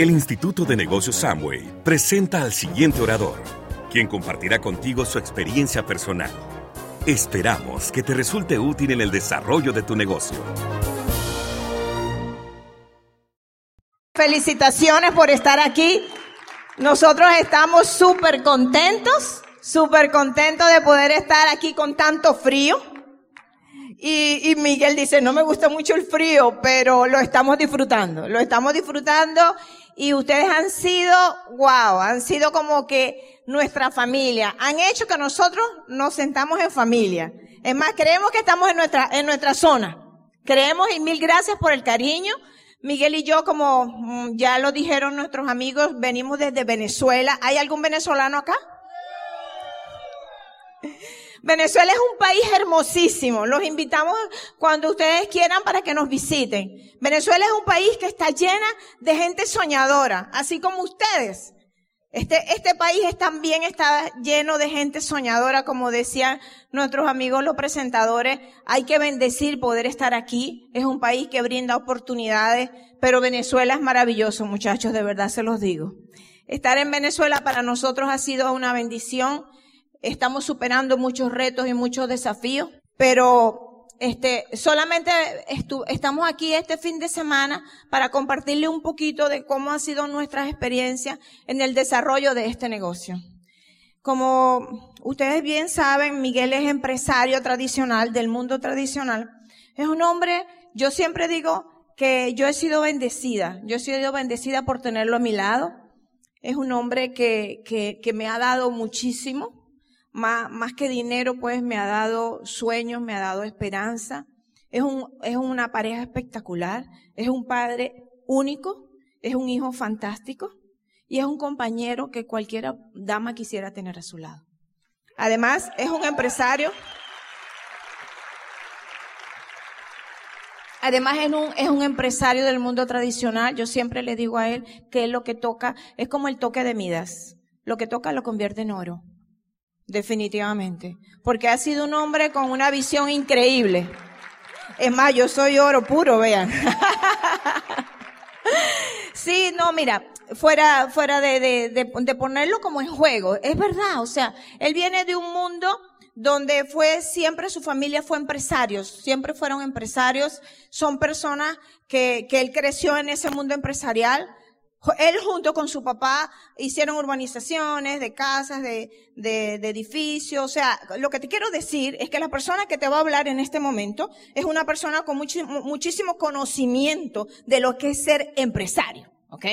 El Instituto de Negocios Samway presenta al siguiente orador, quien compartirá contigo su experiencia personal. Esperamos que te resulte útil en el desarrollo de tu negocio. Felicitaciones por estar aquí. Nosotros estamos súper contentos, súper contentos de poder estar aquí con tanto frío. Y, y, Miguel dice, no me gusta mucho el frío, pero lo estamos disfrutando, lo estamos disfrutando y ustedes han sido, wow, han sido como que nuestra familia, han hecho que nosotros nos sentamos en familia. Es más, creemos que estamos en nuestra, en nuestra zona. Creemos y mil gracias por el cariño. Miguel y yo, como mm, ya lo dijeron nuestros amigos, venimos desde Venezuela. ¿Hay algún venezolano acá? Venezuela es un país hermosísimo. Los invitamos cuando ustedes quieran para que nos visiten. Venezuela es un país que está llena de gente soñadora, así como ustedes. Este, este país también está lleno de gente soñadora, como decían nuestros amigos los presentadores. Hay que bendecir poder estar aquí. Es un país que brinda oportunidades, pero Venezuela es maravilloso, muchachos, de verdad se los digo. Estar en Venezuela para nosotros ha sido una bendición estamos superando muchos retos y muchos desafíos, pero este, solamente estamos aquí este fin de semana para compartirle un poquito de cómo han sido nuestras experiencias en el desarrollo de este negocio. Como ustedes bien saben, Miguel es empresario tradicional del mundo tradicional. Es un hombre, yo siempre digo que yo he sido bendecida. Yo he sido bendecida por tenerlo a mi lado. Es un hombre que, que, que me ha dado muchísimo más, más que dinero, pues me ha dado sueños, me ha dado esperanza. Es, un, es una pareja espectacular, es un padre único, es un hijo fantástico y es un compañero que cualquier dama quisiera tener a su lado. Además, es un empresario. Además es un, es un empresario del mundo tradicional. Yo siempre le digo a él que lo que toca es como el toque de Midas. Lo que toca lo convierte en oro. Definitivamente. Porque ha sido un hombre con una visión increíble. Es más, yo soy oro puro, vean. sí, no, mira, fuera, fuera de, de, de, ponerlo como en juego. Es verdad, o sea, él viene de un mundo donde fue siempre su familia fue empresarios, siempre fueron empresarios, son personas que, que él creció en ese mundo empresarial, él junto con su papá hicieron urbanizaciones de casas, de, de, de, edificios. O sea, lo que te quiero decir es que la persona que te va a hablar en este momento es una persona con muchísimo, conocimiento de lo que es ser empresario. ¿Ok?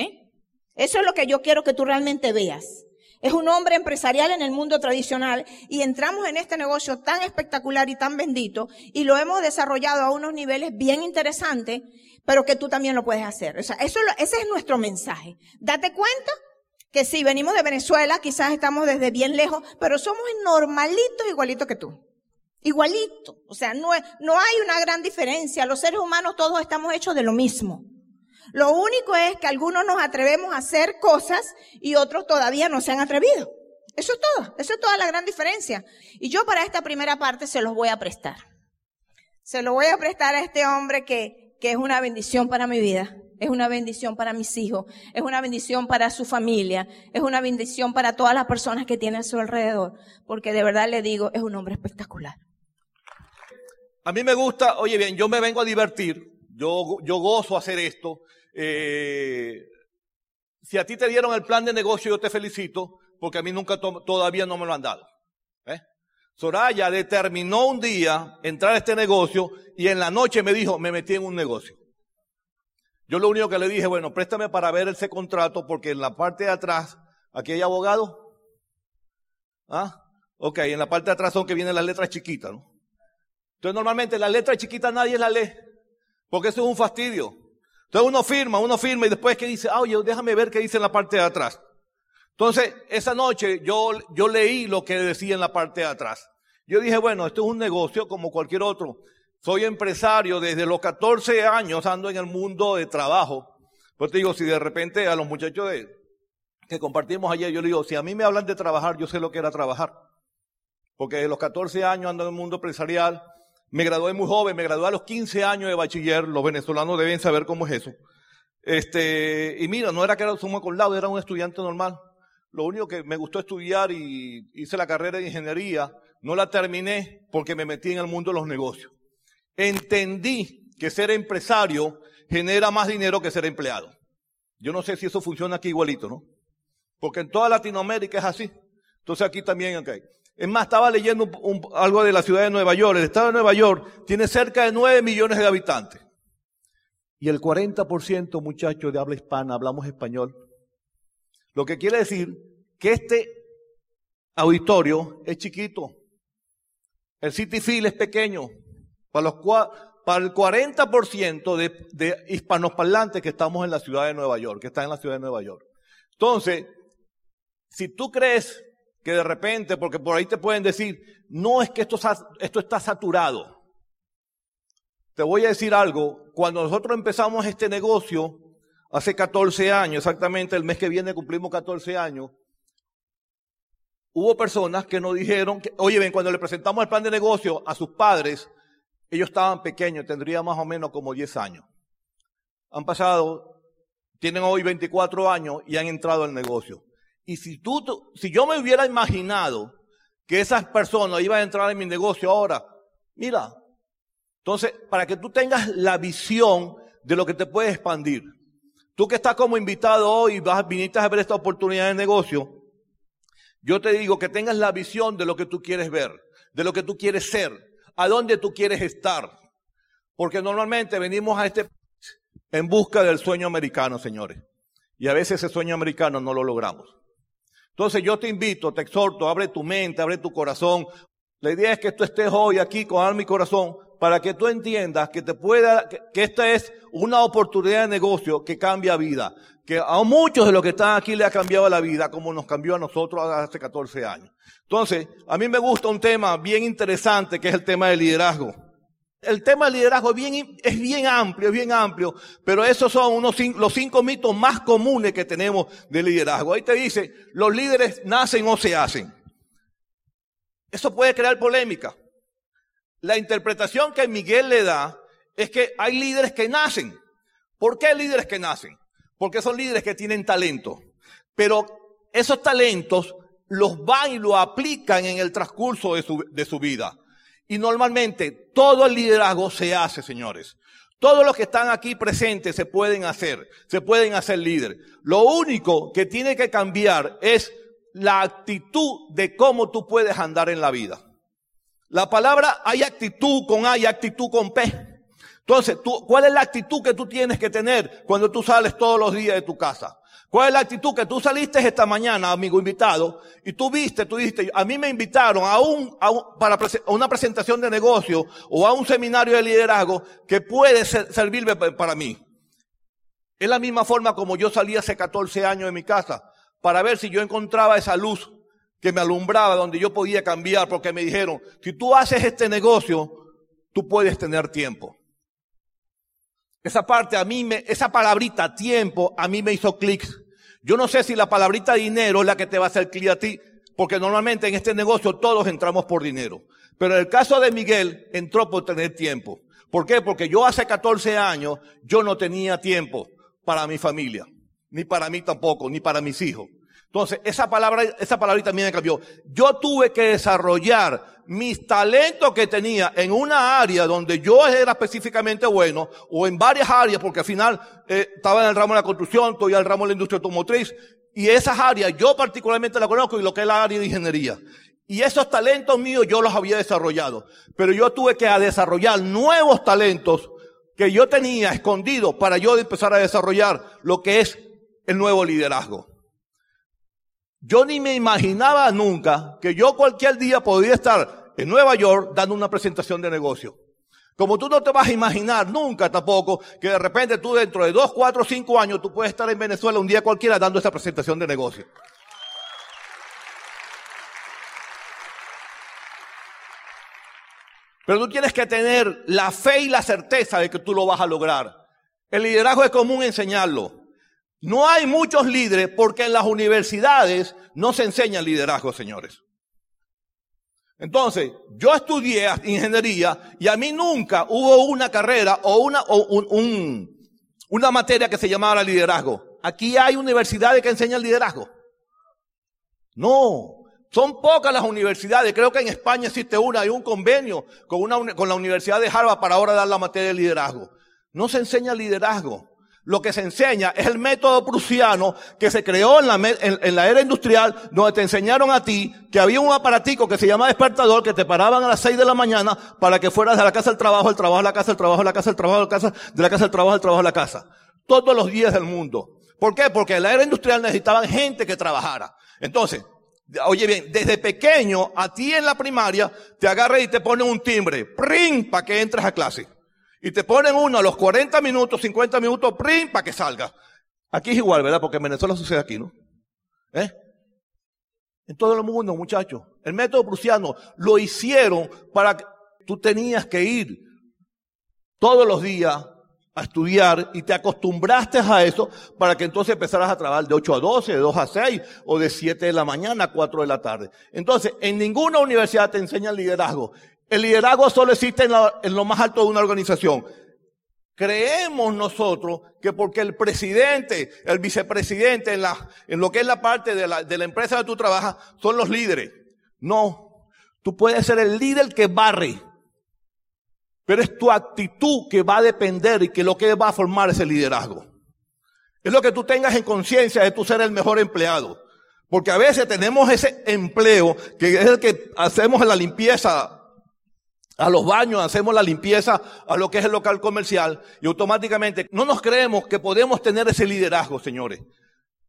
Eso es lo que yo quiero que tú realmente veas. Es un hombre empresarial en el mundo tradicional y entramos en este negocio tan espectacular y tan bendito y lo hemos desarrollado a unos niveles bien interesantes pero que tú también lo puedes hacer. O sea, ese es nuestro mensaje. Date cuenta que si venimos de Venezuela, quizás estamos desde bien lejos, pero somos normalitos igualitos que tú. Igualito. O sea, no, no hay una gran diferencia. Los seres humanos todos estamos hechos de lo mismo. Lo único es que algunos nos atrevemos a hacer cosas y otros todavía no se han atrevido. Eso es todo. Eso es toda la gran diferencia. Y yo para esta primera parte se los voy a prestar. Se lo voy a prestar a este hombre que que es una bendición para mi vida, es una bendición para mis hijos, es una bendición para su familia, es una bendición para todas las personas que tiene a su alrededor, porque de verdad le digo, es un hombre espectacular. A mí me gusta, oye bien, yo me vengo a divertir, yo, yo gozo hacer esto. Eh, si a ti te dieron el plan de negocio, yo te felicito, porque a mí nunca todavía no me lo han dado. Soraya determinó un día entrar a este negocio y en la noche me dijo, me metí en un negocio. Yo lo único que le dije, bueno, préstame para ver ese contrato porque en la parte de atrás, aquí hay abogado. ¿Ah? Ok, en la parte de atrás son que vienen las letras chiquitas, ¿no? Entonces normalmente las letras chiquitas nadie las lee, porque eso es un fastidio. Entonces uno firma, uno firma y después que dice, ah, oye, déjame ver qué dice en la parte de atrás. Entonces, esa noche yo, yo leí lo que decía en la parte de atrás. Yo dije, bueno, esto es un negocio como cualquier otro. Soy empresario desde los 14 años, ando en el mundo de trabajo. Pues te digo, si de repente a los muchachos de, que compartimos ayer, yo le digo, si a mí me hablan de trabajar, yo sé lo que era trabajar. Porque desde los 14 años ando en el mundo empresarial. Me gradué muy joven, me gradué a los 15 años de bachiller. Los venezolanos deben saber cómo es eso. Este, y mira, no era que era suma con era un estudiante normal. Lo único que me gustó estudiar y hice la carrera de ingeniería, no la terminé porque me metí en el mundo de los negocios. Entendí que ser empresario genera más dinero que ser empleado. Yo no sé si eso funciona aquí igualito, ¿no? Porque en toda Latinoamérica es así. Entonces aquí también, ok. Es más, estaba leyendo algo de la ciudad de Nueva York. El estado de Nueva York tiene cerca de 9 millones de habitantes. Y el 40%, muchachos, de habla hispana, hablamos español. Lo que quiere decir que este auditorio es chiquito. El City Field es pequeño. Para, el 40% de, de hispanosparlantes que estamos en la ciudad de Nueva York, que están en la ciudad de Nueva York. Entonces, si tú crees que de repente, porque por ahí te pueden decir, no es que esto está saturado. Te voy a decir algo, cuando nosotros empezamos este negocio, hace 14 años, exactamente el mes que viene cumplimos 14 años, hubo personas que nos dijeron que, oye, ven, cuando le presentamos el plan de negocio a sus padres, ellos estaban pequeños, tendrían más o menos como 10 años. Han pasado, tienen hoy 24 años y han entrado al negocio. Y si tú, si yo me hubiera imaginado que esas personas iban a entrar en mi negocio ahora, mira, entonces, para que tú tengas la visión de lo que te puede expandir. Tú que estás como invitado hoy, vas, viniste a ver esta oportunidad de negocio, yo te digo que tengas la visión de lo que tú quieres ver, de lo que tú quieres ser, a dónde tú quieres estar. Porque normalmente venimos a este en busca del sueño americano, señores. Y a veces ese sueño americano no lo logramos. Entonces yo te invito, te exhorto, abre tu mente, abre tu corazón. La idea es que tú estés hoy aquí con alma y corazón para que tú entiendas que te pueda, que, esta es una oportunidad de negocio que cambia vida. Que a muchos de los que están aquí le ha cambiado la vida como nos cambió a nosotros hace 14 años. Entonces, a mí me gusta un tema bien interesante que es el tema del liderazgo. El tema del liderazgo es bien, es bien amplio, es bien amplio, pero esos son los cinco mitos más comunes que tenemos de liderazgo. Ahí te dice, los líderes nacen o se hacen. Eso puede crear polémica. La interpretación que Miguel le da es que hay líderes que nacen. ¿Por qué líderes que nacen? Porque son líderes que tienen talento. Pero esos talentos los van y lo aplican en el transcurso de su, de su vida. Y normalmente todo el liderazgo se hace, señores. Todos los que están aquí presentes se pueden hacer, se pueden hacer líder. Lo único que tiene que cambiar es la actitud de cómo tú puedes andar en la vida. La palabra hay actitud con A y actitud con P. Entonces, tú, ¿cuál es la actitud que tú tienes que tener cuando tú sales todos los días de tu casa? ¿Cuál es la actitud que tú saliste esta mañana, amigo invitado, y tú viste, tú dijiste, a mí me invitaron a un, a para una presentación de negocio o a un seminario de liderazgo que puede servirme para mí? Es la misma forma como yo salí hace 14 años de mi casa para ver si yo encontraba esa luz que me alumbraba donde yo podía cambiar porque me dijeron, si tú haces este negocio, tú puedes tener tiempo. Esa parte a mí me, esa palabrita tiempo a mí me hizo clic. Yo no sé si la palabrita dinero es la que te va a hacer clic a ti, porque normalmente en este negocio todos entramos por dinero. Pero en el caso de Miguel, entró por tener tiempo. ¿Por qué? Porque yo hace 14 años, yo no tenía tiempo para mi familia. Ni para mí tampoco, ni para mis hijos. Entonces, esa palabra, esa palabrita también me cambió. Yo tuve que desarrollar mis talentos que tenía en una área donde yo era específicamente bueno, o en varias áreas, porque al final eh, estaba en el ramo de la construcción, estoy en el ramo de la industria automotriz, y esas áreas yo particularmente la conozco y lo que es la área de ingeniería. Y esos talentos míos yo los había desarrollado. Pero yo tuve que desarrollar nuevos talentos que yo tenía escondidos para yo empezar a desarrollar lo que es el nuevo liderazgo. Yo ni me imaginaba nunca que yo cualquier día podría estar en Nueva York dando una presentación de negocio. Como tú no te vas a imaginar nunca tampoco que de repente tú dentro de dos, cuatro, cinco años tú puedes estar en Venezuela un día cualquiera dando esa presentación de negocio. Pero tú tienes que tener la fe y la certeza de que tú lo vas a lograr. El liderazgo es común enseñarlo. No hay muchos líderes porque en las universidades no se enseña liderazgo, señores. Entonces, yo estudié ingeniería y a mí nunca hubo una carrera o, una, o un, una materia que se llamaba liderazgo. Aquí hay universidades que enseñan liderazgo. No, son pocas las universidades. Creo que en España existe una, hay un convenio con, una, con la Universidad de Harvard para ahora dar la materia de liderazgo. No se enseña liderazgo. Lo que se enseña es el método prusiano que se creó en la, en, la, era industrial, donde te enseñaron a ti que había un aparatico que se llama despertador, que te paraban a las 6 de la mañana para que fueras de la casa al trabajo, al trabajo a la casa, al trabajo a la casa, al trabajo a la casa, de la casa al trabajo, al trabajo a la casa. Todos los días del mundo. ¿Por qué? Porque en la era industrial necesitaban gente que trabajara. Entonces, oye bien, desde pequeño, a ti en la primaria, te agarra y te pone un timbre, ¡pring! para que entres a clase. Y te ponen uno a los 40 minutos, 50 minutos, prim, para que salga. Aquí es igual, ¿verdad? Porque en Venezuela sucede aquí, ¿no? ¿Eh? En todo el mundo, muchachos. El método prusiano lo hicieron para que tú tenías que ir todos los días a estudiar y te acostumbraste a eso para que entonces empezaras a trabajar de 8 a 12, de 2 a 6 o de 7 de la mañana a 4 de la tarde. Entonces, en ninguna universidad te enseñan liderazgo. El liderazgo solo existe en, lo más alto de una organización. Creemos nosotros que porque el presidente, el vicepresidente, en, la, en lo que es la parte de la, de la empresa donde tú trabajas, son los líderes. No, tú puedes ser el líder que barre, pero es tu actitud que va a depender y que lo que va a formar ese liderazgo. Es lo que tú tengas en conciencia de tú ser el mejor empleado. Porque a veces tenemos ese empleo que es el que hacemos en la limpieza a los baños, hacemos la limpieza a lo que es el local comercial y automáticamente no nos creemos que podemos tener ese liderazgo, señores.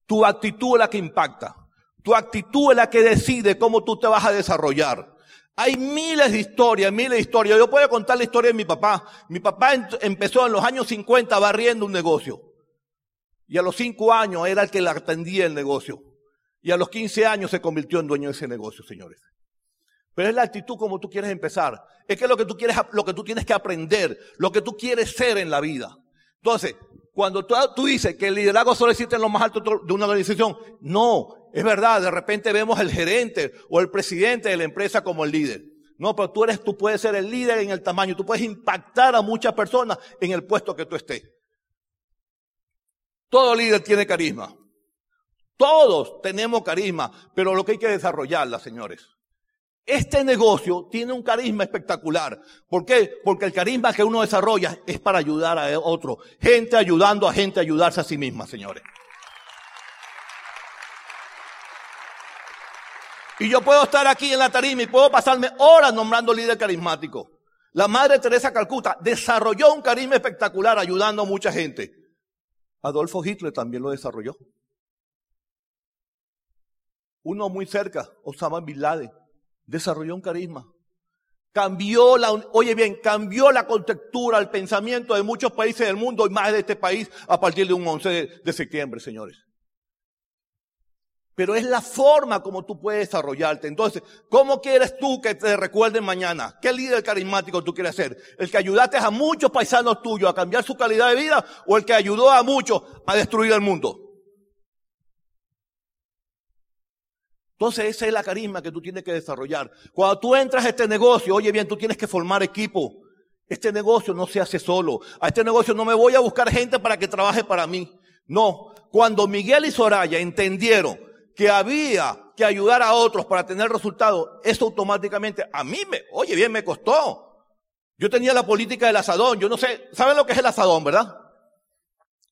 Tu actitud es la que impacta. Tu actitud es la que decide cómo tú te vas a desarrollar. Hay miles de historias, miles de historias. Yo puedo contar la historia de mi papá. Mi papá empezó en los años 50 barriendo un negocio. Y a los 5 años era el que le atendía el negocio. Y a los 15 años se convirtió en dueño de ese negocio, señores. Pero es la actitud como tú quieres empezar. Es que lo que tú quieres, lo que tú tienes que aprender, lo que tú quieres ser en la vida. Entonces, cuando tú, dices que el liderazgo solo existe en lo más alto de una organización, no, es verdad, de repente vemos el gerente o el presidente de la empresa como el líder. No, pero tú eres, tú puedes ser el líder en el tamaño, tú puedes impactar a muchas personas en el puesto que tú estés. Todo líder tiene carisma. Todos tenemos carisma, pero lo que hay que desarrollarla, señores. Este negocio tiene un carisma espectacular. ¿Por qué? Porque el carisma que uno desarrolla es para ayudar a otro. Gente ayudando a gente a ayudarse a sí misma, señores. Y yo puedo estar aquí en la tarima y puedo pasarme horas nombrando líder carismático. La madre Teresa Calcuta desarrolló un carisma espectacular ayudando a mucha gente. Adolfo Hitler también lo desarrolló. Uno muy cerca, Osama Bin Laden desarrolló un carisma. Cambió la, oye bien, cambió la contextura, el pensamiento de muchos países del mundo y más de este país a partir de un 11 de, de septiembre, señores. Pero es la forma como tú puedes desarrollarte. Entonces, ¿cómo quieres tú que te recuerden mañana? ¿Qué líder carismático tú quieres ser? ¿El que ayudaste a muchos paisanos tuyos a cambiar su calidad de vida o el que ayudó a muchos a destruir el mundo? Entonces esa es la carisma que tú tienes que desarrollar. Cuando tú entras a este negocio, oye bien, tú tienes que formar equipo. Este negocio no se hace solo. A este negocio no me voy a buscar gente para que trabaje para mí. No. Cuando Miguel y Soraya entendieron que había que ayudar a otros para tener resultados, eso automáticamente a mí me, oye bien, me costó. Yo tenía la política del asadón. Yo no sé, ¿saben lo que es el asadón, verdad?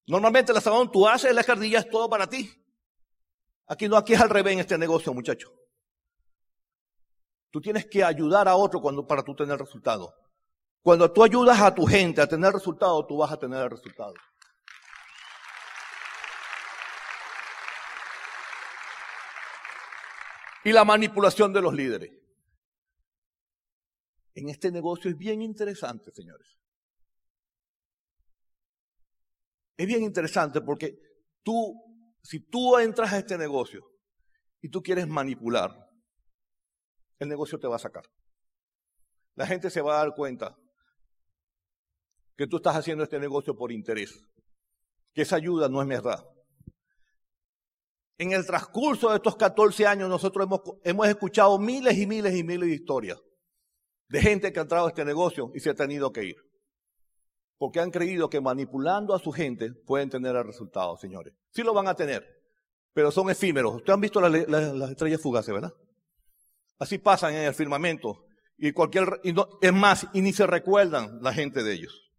Normalmente el asadón, tú haces la cardilla, es todo para ti. Aquí no, aquí es al revés en este negocio, muchacho. Tú tienes que ayudar a otro cuando, para tú tener resultados. Cuando tú ayudas a tu gente a tener resultados, tú vas a tener el resultado. Y la manipulación de los líderes. En este negocio es bien interesante, señores. Es bien interesante porque tú si tú entras a este negocio y tú quieres manipular, el negocio te va a sacar. La gente se va a dar cuenta que tú estás haciendo este negocio por interés, que esa ayuda no es verdad. En el transcurso de estos 14 años nosotros hemos, hemos escuchado miles y miles y miles de historias de gente que ha entrado a este negocio y se ha tenido que ir. Porque han creído que manipulando a su gente pueden tener el resultado, señores. Sí lo van a tener, pero son efímeros. Ustedes han visto las estrellas fugaces, ¿verdad? Así pasan en el firmamento. Y cualquier, y no, es más, y ni se recuerdan la gente de ellos.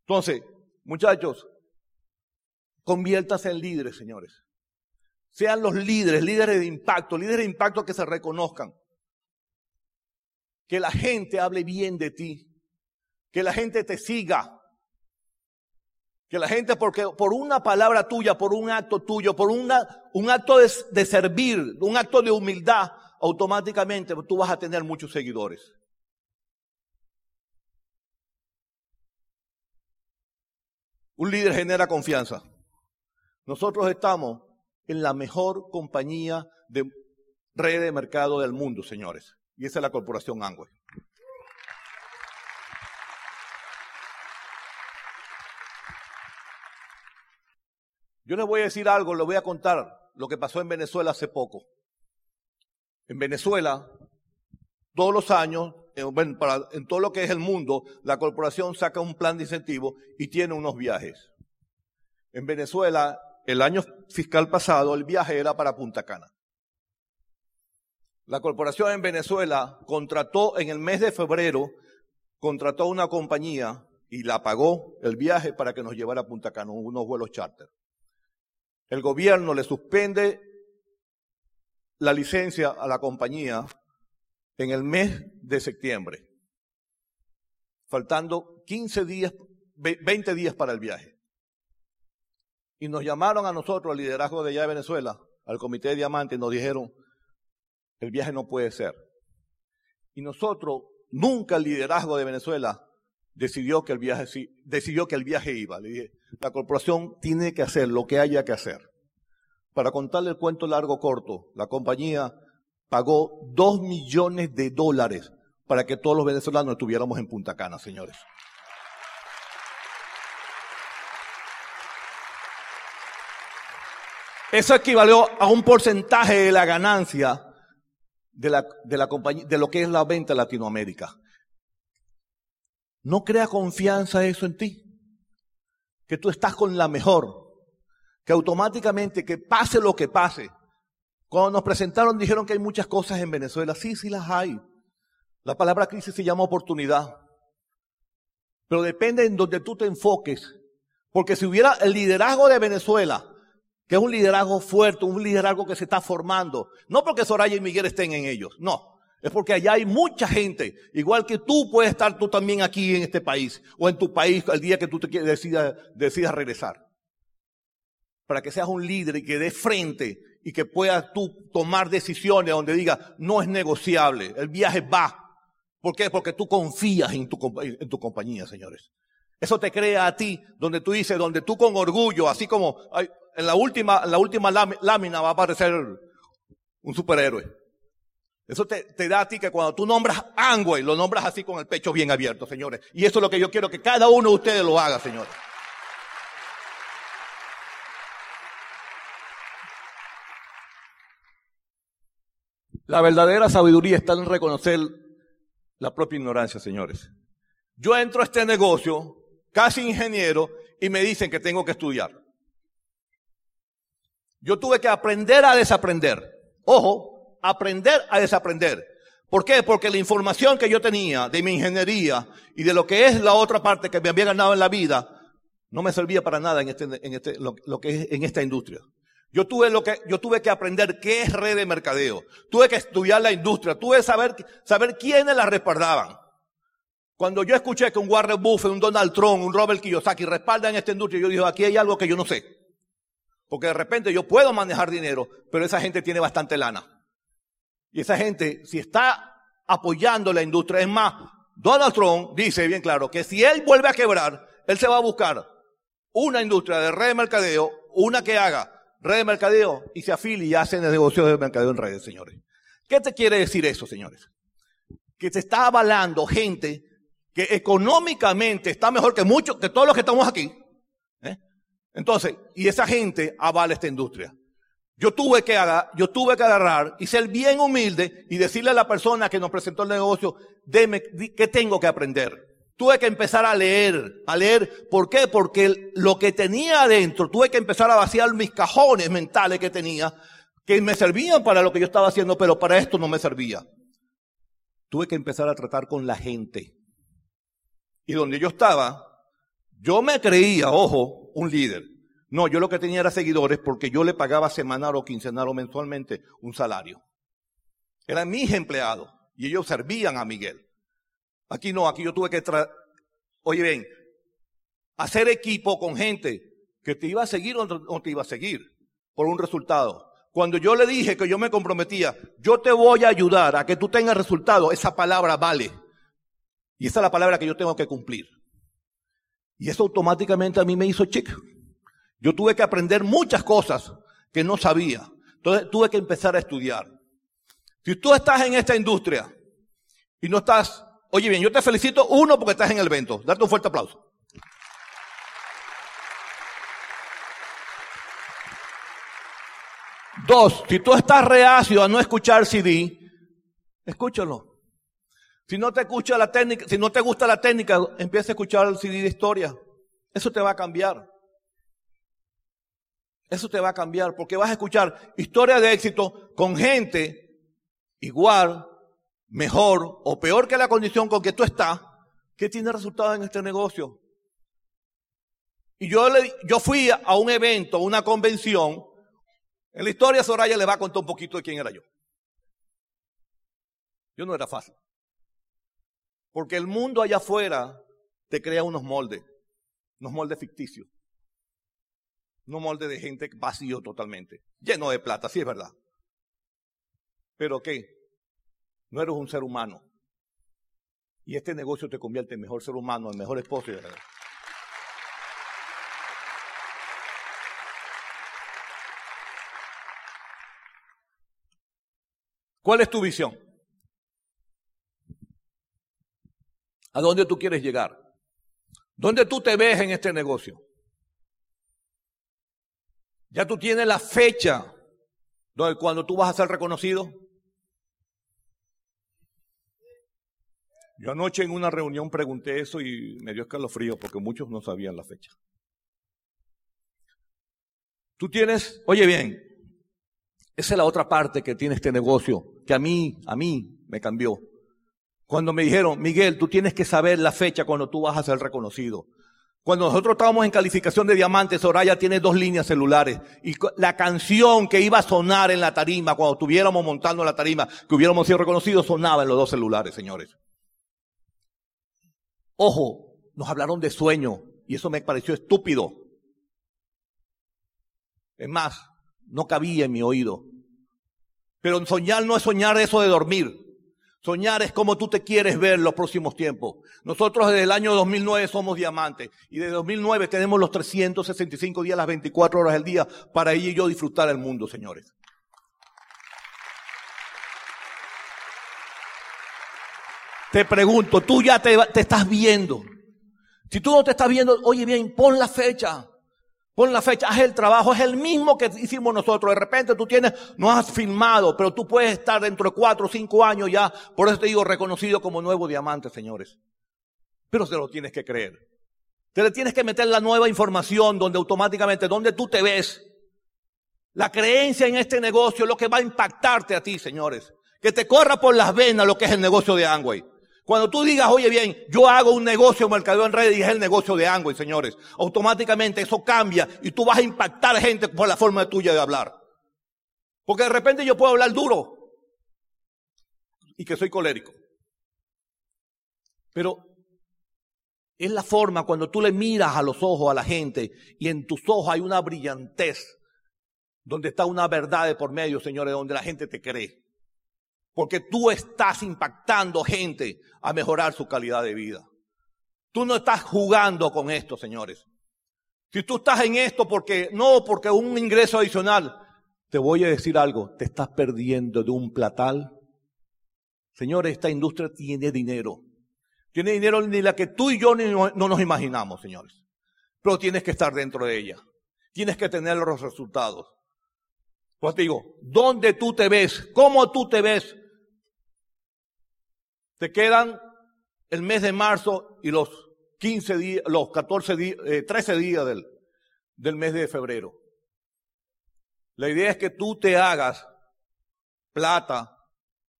Entonces, muchachos, conviértase en líderes, señores. Sean los líderes, líderes de impacto, líderes de impacto que se reconozcan. Que la gente hable bien de ti. Que la gente te siga. Que la gente, porque por una palabra tuya, por un acto tuyo, por una, un acto de, de servir, un acto de humildad, automáticamente tú vas a tener muchos seguidores. Un líder genera confianza. Nosotros estamos en la mejor compañía de red de mercado del mundo, señores. Y esa es la corporación Angway. Yo les voy a decir algo, les voy a contar lo que pasó en Venezuela hace poco. En Venezuela, todos los años, en, en todo lo que es el mundo, la corporación saca un plan de incentivo y tiene unos viajes. En Venezuela, el año fiscal pasado, el viaje era para Punta Cana. La corporación en Venezuela contrató en el mes de febrero, contrató una compañía y la pagó el viaje para que nos llevara a Punta Cana, unos vuelos charter. El gobierno le suspende la licencia a la compañía en el mes de septiembre, faltando 15 días, 20 días para el viaje. Y nos llamaron a nosotros, al liderazgo de allá de Venezuela, al Comité de Diamante, y nos dijeron, el viaje no puede ser. Y nosotros, nunca el liderazgo de Venezuela decidió que el viaje sí, decidió que el viaje iba. Le dije, la corporación tiene que hacer lo que haya que hacer. Para contarle el cuento largo corto, la compañía pagó dos millones de dólares para que todos los venezolanos estuviéramos en Punta Cana, señores. Eso equivalió a un porcentaje de la ganancia de, la, de, la compañía, de lo que es la venta en Latinoamérica. No crea confianza eso en ti. Que tú estás con la mejor. Que automáticamente, que pase lo que pase. Cuando nos presentaron dijeron que hay muchas cosas en Venezuela. Sí, sí las hay. La palabra crisis se llama oportunidad. Pero depende en donde tú te enfoques. Porque si hubiera el liderazgo de Venezuela que es un liderazgo fuerte, un liderazgo que se está formando. No porque Soraya y Miguel estén en ellos, no. Es porque allá hay mucha gente, igual que tú puedes estar tú también aquí en este país o en tu país el día que tú te decidas, decidas regresar. Para que seas un líder y que dé frente y que puedas tú tomar decisiones donde diga, no es negociable, el viaje va. ¿Por qué? Porque tú confías en tu, en tu compañía, señores. Eso te crea a ti, donde tú dices, donde tú con orgullo, así como en la última, la última lámina va a aparecer un superhéroe. Eso te, da a ti que cuando tú nombras Angway, lo nombras así con el pecho bien abierto, señores. Y eso es lo que yo quiero que cada uno de ustedes lo haga, señores. La verdadera sabiduría está en reconocer la propia ignorancia, señores. Yo entro a este negocio, casi ingeniero, y me dicen que tengo que estudiar. Yo tuve que aprender a desaprender. Ojo, aprender a desaprender. ¿Por qué? Porque la información que yo tenía de mi ingeniería y de lo que es la otra parte que me había ganado en la vida, no me servía para nada en, este, en este, lo, que es en esta industria. Yo tuve, lo que, yo tuve que aprender qué es red de mercadeo. Tuve que estudiar la industria. Tuve que saber, saber quiénes la respaldaban. Cuando yo escuché que un Warren Buffett, un Donald Trump, un Robert Kiyosaki respaldan esta industria, yo dije, aquí hay algo que yo no sé. Porque de repente yo puedo manejar dinero, pero esa gente tiene bastante lana. Y esa gente, si está apoyando la industria, es más, Donald Trump dice bien claro que si él vuelve a quebrar, él se va a buscar una industria de red de mercadeo, una que haga red de mercadeo y se afilie y hace negocios de mercadeo en redes, señores. ¿Qué te quiere decir eso, señores? Que te está avalando gente que económicamente está mejor que muchos, que todos los que estamos aquí. ¿eh? Entonces, y esa gente avala esta industria. Yo tuve que agarrar, yo tuve que agarrar y ser bien humilde y decirle a la persona que nos presentó el negocio, deme, ¿qué tengo que aprender? Tuve que empezar a leer, a leer. ¿Por qué? Porque lo que tenía adentro, tuve que empezar a vaciar mis cajones mentales que tenía, que me servían para lo que yo estaba haciendo, pero para esto no me servía. Tuve que empezar a tratar con la gente. Y donde yo estaba, yo me creía, ojo, un líder. No, yo lo que tenía era seguidores porque yo le pagaba semanal o quincenal o mensualmente un salario. Eran mis empleados y ellos servían a Miguel. Aquí no, aquí yo tuve que, oye bien, hacer equipo con gente que te iba a seguir o no te iba a seguir por un resultado. Cuando yo le dije que yo me comprometía, yo te voy a ayudar a que tú tengas resultado, esa palabra vale. Y esa es la palabra que yo tengo que cumplir. Y eso automáticamente a mí me hizo chic. Yo tuve que aprender muchas cosas que no sabía. Entonces tuve que empezar a estudiar. Si tú estás en esta industria y no estás, oye bien, yo te felicito, uno, porque estás en el evento. Date un fuerte aplauso. Dos, si tú estás reacio a no escuchar CD, escúchalo. Si no te escucha la técnica, si no te gusta la técnica, empieza a escuchar el CD de historia. Eso te va a cambiar. Eso te va a cambiar porque vas a escuchar historias de éxito con gente igual, mejor o peor que la condición con que tú estás, que tiene resultados en este negocio. Y yo, yo fui a un evento, a una convención. En la historia Soraya le va a contar un poquito de quién era yo. Yo no era fácil. Porque el mundo allá afuera te crea unos moldes, unos moldes ficticios. Unos moldes de gente vacío totalmente, lleno de plata, sí es verdad. Pero ¿qué? No eres un ser humano. Y este negocio te convierte en mejor ser humano, en mejor esposo. ¿Cuál es tu visión? ¿A dónde tú quieres llegar? ¿Dónde tú te ves en este negocio? Ya tú tienes la fecha donde cuando tú vas a ser reconocido. Yo anoche en una reunión pregunté eso y me dio escalofrío porque muchos no sabían la fecha. Tú tienes, oye bien, esa es la otra parte que tiene este negocio, que a mí, a mí me cambió. Cuando me dijeron, Miguel, tú tienes que saber la fecha cuando tú vas a ser reconocido. Cuando nosotros estábamos en calificación de diamantes, Soraya tiene dos líneas celulares. Y la canción que iba a sonar en la tarima, cuando estuviéramos montando la tarima, que hubiéramos sido reconocidos, sonaba en los dos celulares, señores. Ojo, nos hablaron de sueño y eso me pareció estúpido. Es más, no cabía en mi oído. Pero soñar no es soñar eso de dormir. Soñar es como tú te quieres ver los próximos tiempos. Nosotros desde el año 2009 somos diamantes y desde 2009 tenemos los 365 días, las 24 horas del día para ella y yo disfrutar el mundo, señores. Te pregunto, tú ya te, estás viendo. Si tú no te estás viendo, oye bien, pon la fecha. Pon la fecha, haz el trabajo, es el mismo que hicimos nosotros. De repente tú tienes, no has filmado, pero tú puedes estar dentro de cuatro o cinco años ya, por eso te digo, reconocido como nuevo diamante, señores. Pero se lo tienes que creer. Te le tienes que meter la nueva información donde automáticamente, donde tú te ves. La creencia en este negocio es lo que va a impactarte a ti, señores. Que te corra por las venas lo que es el negocio de Angway. Cuando tú digas, oye bien, yo hago un negocio mercadeo en redes y es el negocio de Angway, señores, automáticamente eso cambia y tú vas a impactar gente por la forma tuya de hablar. Porque de repente yo puedo hablar duro y que soy colérico. Pero es la forma cuando tú le miras a los ojos a la gente y en tus ojos hay una brillantez donde está una verdad de por medio, señores, donde la gente te cree. Porque tú estás impactando gente a mejorar su calidad de vida. Tú no estás jugando con esto, señores. Si tú estás en esto porque, no, porque un ingreso adicional, te voy a decir algo, te estás perdiendo de un platal. Señores, esta industria tiene dinero. Tiene dinero ni la que tú y yo no, nos imaginamos, señores. Pero tienes que estar dentro de ella. Tienes que tener los resultados. Pues te digo, ¿dónde tú te ves? ¿Cómo tú te ves? Te quedan el mes de marzo y los 15 días, los 14 días, 13 días del, del mes de febrero. La idea es que tú te hagas plata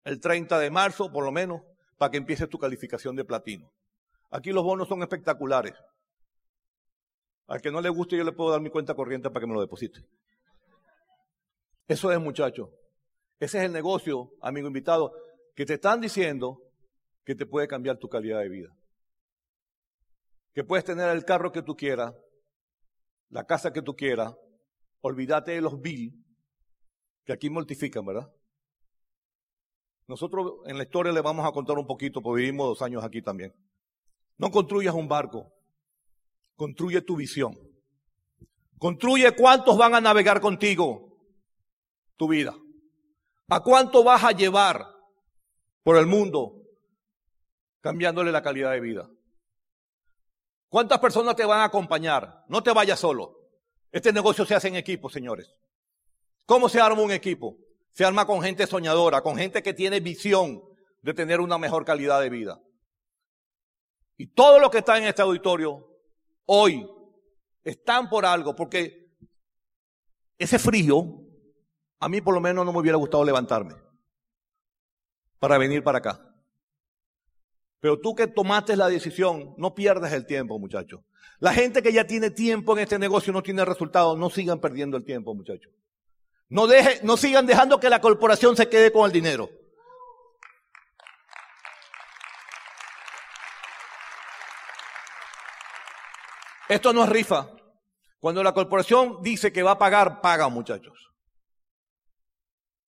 el 30 de marzo, por lo menos, para que empieces tu calificación de platino. Aquí los bonos son espectaculares. Al que no le guste, yo le puedo dar mi cuenta corriente para que me lo deposite. Eso es, muchacho. Ese es el negocio, amigo invitado, que te están diciendo que te puede cambiar tu calidad de vida. Que puedes tener el carro que tú quieras, la casa que tú quieras, olvídate de los bill, que aquí mortifican, ¿verdad? Nosotros en la historia le vamos a contar un poquito, porque vivimos dos años aquí también. No construyas un barco, construye tu visión. Construye cuántos van a navegar contigo tu vida. ¿A cuánto vas a llevar por el mundo cambiándole la calidad de vida? ¿Cuántas personas te van a acompañar? No te vayas solo. Este negocio se hace en equipo, señores. ¿Cómo se arma un equipo? Se arma con gente soñadora, con gente que tiene visión de tener una mejor calidad de vida. Y todo lo que está en este auditorio hoy están por algo, porque ese frío, a mí por lo menos no me hubiera gustado levantarme para venir para acá. Pero tú que tomaste la decisión, no pierdas el tiempo, muchachos. La gente que ya tiene tiempo en este negocio no tiene resultados, no sigan perdiendo el tiempo, muchachos. No, no sigan dejando que la corporación se quede con el dinero. Esto no es rifa. Cuando la corporación dice que va a pagar, paga, muchachos.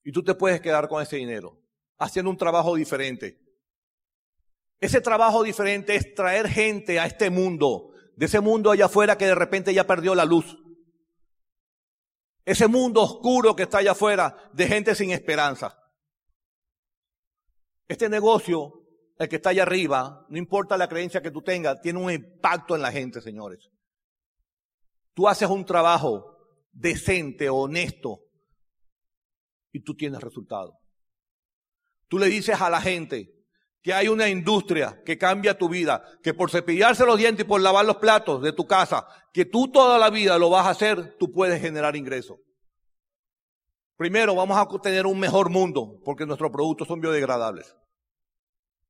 Y tú te puedes quedar con ese dinero, haciendo un trabajo diferente. Ese trabajo diferente es traer gente a este mundo, de ese mundo allá afuera que de repente ya perdió la luz. Ese mundo oscuro que está allá afuera de gente sin esperanza. Este negocio, el que está allá arriba, no importa la creencia que tú tengas, tiene un impacto en la gente, señores. Tú haces un trabajo decente, honesto, y tú tienes resultado. Tú le dices a la gente que hay una industria que cambia tu vida, que por cepillarse los dientes y por lavar los platos de tu casa, que tú toda la vida lo vas a hacer, tú puedes generar ingresos. Primero, vamos a tener un mejor mundo porque nuestros productos son biodegradables.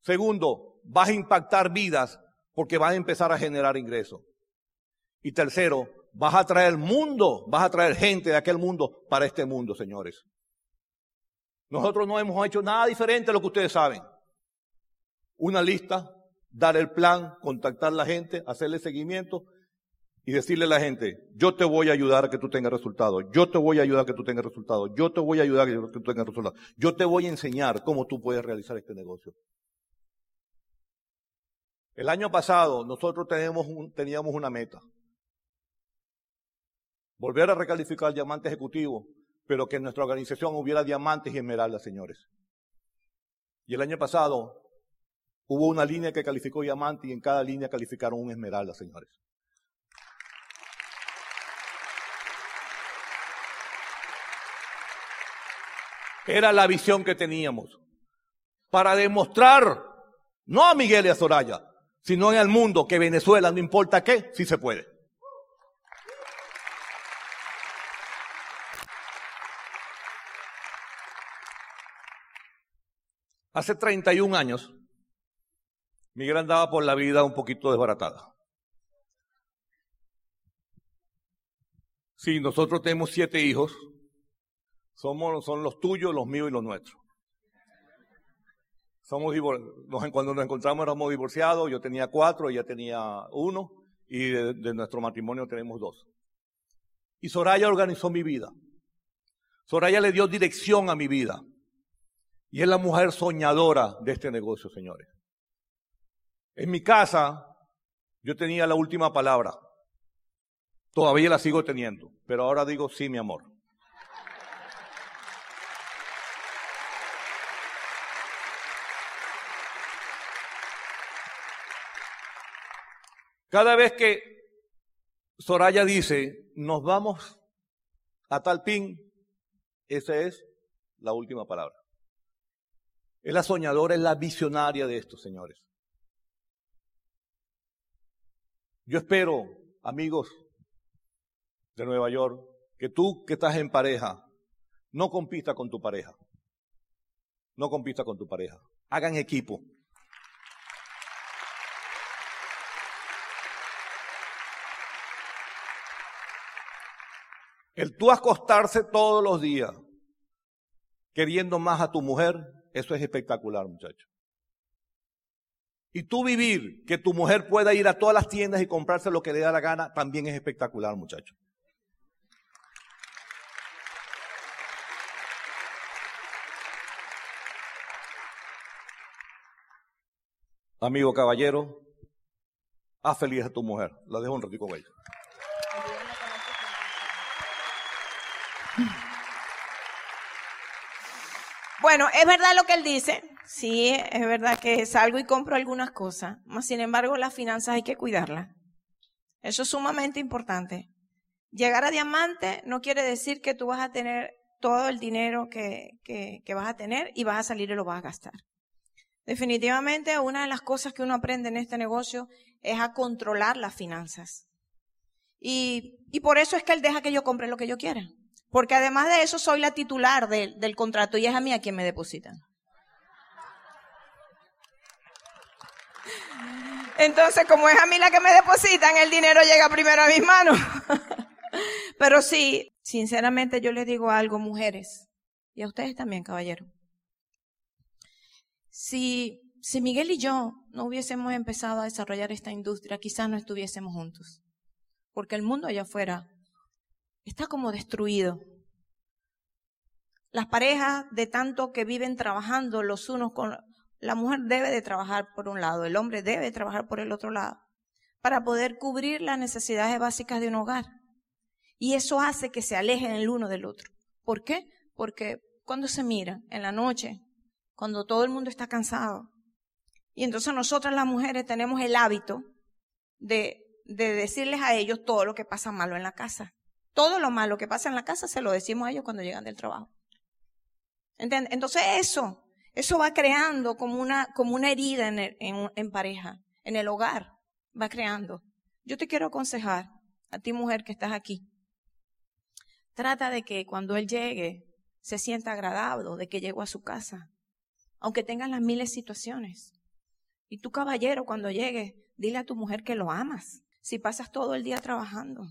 Segundo, vas a impactar vidas porque vas a empezar a generar ingresos. Y tercero, vas a traer mundo, vas a traer gente de aquel mundo para este mundo, señores. Nosotros no hemos hecho nada diferente a lo que ustedes saben. Una lista, dar el plan, contactar a la gente, hacerle seguimiento y decirle a la gente, yo te voy a ayudar a que tú tengas resultados, yo te voy a ayudar a que tú tengas resultados, yo te voy a ayudar a que tú tengas resultados, yo te voy a enseñar cómo tú puedes realizar este negocio. El año pasado nosotros teníamos, una meta, volver a recalificar el diamante ejecutivo, pero que en nuestra organización hubiera diamantes y esmeraldas, señores. Y el año pasado hubo una línea que calificó diamante y en cada línea calificaron un esmeralda, señores. Era la visión que teníamos. Para demostrar, no a Miguel y a Soraya, sino en el mundo que Venezuela, no importa qué, sí se puede. Hace 31 años, Miguel andaba por la vida un poquito desbaratada. Sí, nosotros tenemos siete hijos. Somos, son los tuyos, los míos y los nuestros. Somos cuando nos encontramos éramos divorciados, yo tenía cuatro, ella tenía uno, y de, de nuestro matrimonio tenemos dos. Y Soraya organizó mi vida. Soraya le dio dirección a mi vida. Y es la mujer soñadora de este negocio, señores. En mi casa, yo tenía la última palabra. Todavía la sigo teniendo, pero ahora digo sí, mi amor. Cada vez que Soraya dice, nos vamos a tal pin, esa es la última palabra. Es la soñadora, es la visionaria de estos señores. Yo espero, amigos de Nueva York, que tú que estás en pareja, no compita con tu pareja. No compita con tu pareja. Hagan equipo. El tú acostarse todos los días queriendo más a tu mujer, eso es espectacular, muchacho. Y tú vivir que tu mujer pueda ir a todas las tiendas y comprarse lo que le da la gana, también es espectacular, muchacho. Amigo caballero, haz feliz a tu mujer. La dejo un ratito con ella. Bueno, es verdad lo que él dice. Sí, es verdad que salgo y compro algunas cosas. Mas, sin embargo, las finanzas hay que cuidarlas. Eso es sumamente importante. Llegar a diamante no quiere decir que tú vas a tener todo el dinero que, que, vas a tener y vas a salir y lo vas a gastar. Definitivamente, una de las cosas que uno aprende en este negocio es a controlar las finanzas. Y, y por eso es que él deja que yo compre lo que yo quiera. Porque además de eso soy la titular del contrato y es a mí a quien me depositan. Entonces, como es a mí la que me depositan, el dinero llega primero a mis manos. Pero sí, sinceramente yo les digo algo, mujeres, y a ustedes también, caballero. Si, si Miguel y yo no hubiésemos empezado a desarrollar esta industria, quizás no estuviésemos juntos. Porque el mundo allá afuera está como destruido. Las parejas de tanto que viven trabajando los unos con la mujer debe de trabajar por un lado, el hombre debe de trabajar por el otro lado para poder cubrir las necesidades básicas de un hogar. Y eso hace que se alejen el uno del otro. ¿Por qué? Porque cuando se miran en la noche, cuando todo el mundo está cansado, y entonces nosotras las mujeres tenemos el hábito de, de decirles a ellos todo lo que pasa malo en la casa. Todo lo malo que pasa en la casa se lo decimos a ellos cuando llegan del trabajo. Entonces eso, eso va creando como una, como una herida en, en, pareja, en el hogar, va creando. Yo te quiero aconsejar, a ti mujer que estás aquí, trata de que cuando él llegue se sienta agradable de que llegó a su casa, aunque tengan las miles situaciones. Y tú caballero cuando llegue, dile a tu mujer que lo amas, si pasas todo el día trabajando.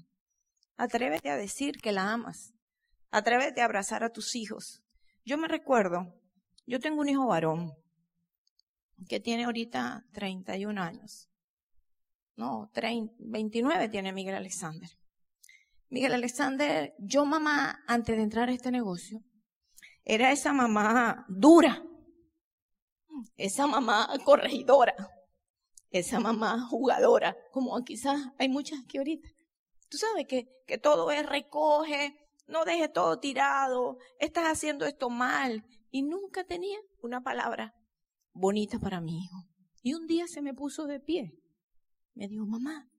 Atrévete a decir que la amas. Atrévete a abrazar a tus hijos. Yo me recuerdo, yo tengo un hijo varón que tiene ahorita 31 años. No, 29 tiene Miguel Alexander. Miguel Alexander, yo mamá, antes de entrar a este negocio, era esa mamá dura, esa mamá corregidora, esa mamá jugadora, como quizás hay muchas aquí ahorita. Tú sabes que, que todo es recoge, no deje todo tirado, estás haciendo esto mal. Y nunca tenía una palabra bonita para mi hijo. Y un día se me puso de pie. Me dijo, mamá,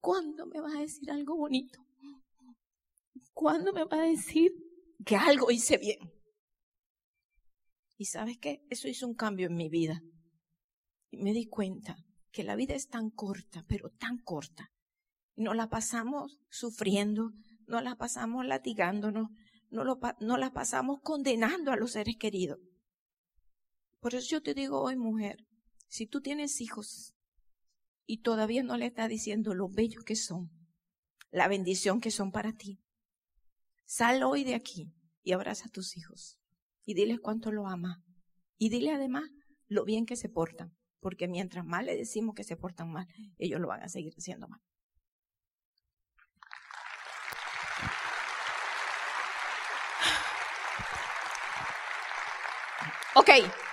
¿cuándo me vas a decir algo bonito? ¿Cuándo me vas a decir que algo hice bien? Y sabes qué? Eso hizo un cambio en mi vida. Y me di cuenta que la vida es tan corta, pero tan corta, no la pasamos sufriendo, no la pasamos latigándonos, no, lo, no la pasamos condenando a los seres queridos. Por eso yo te digo hoy, mujer, si tú tienes hijos y todavía no le estás diciendo lo bello que son, la bendición que son para ti, sal hoy de aquí y abraza a tus hijos y diles cuánto lo ama. Y dile además lo bien que se portan, porque mientras más le decimos que se portan mal, ellos lo van a seguir haciendo mal. Ok,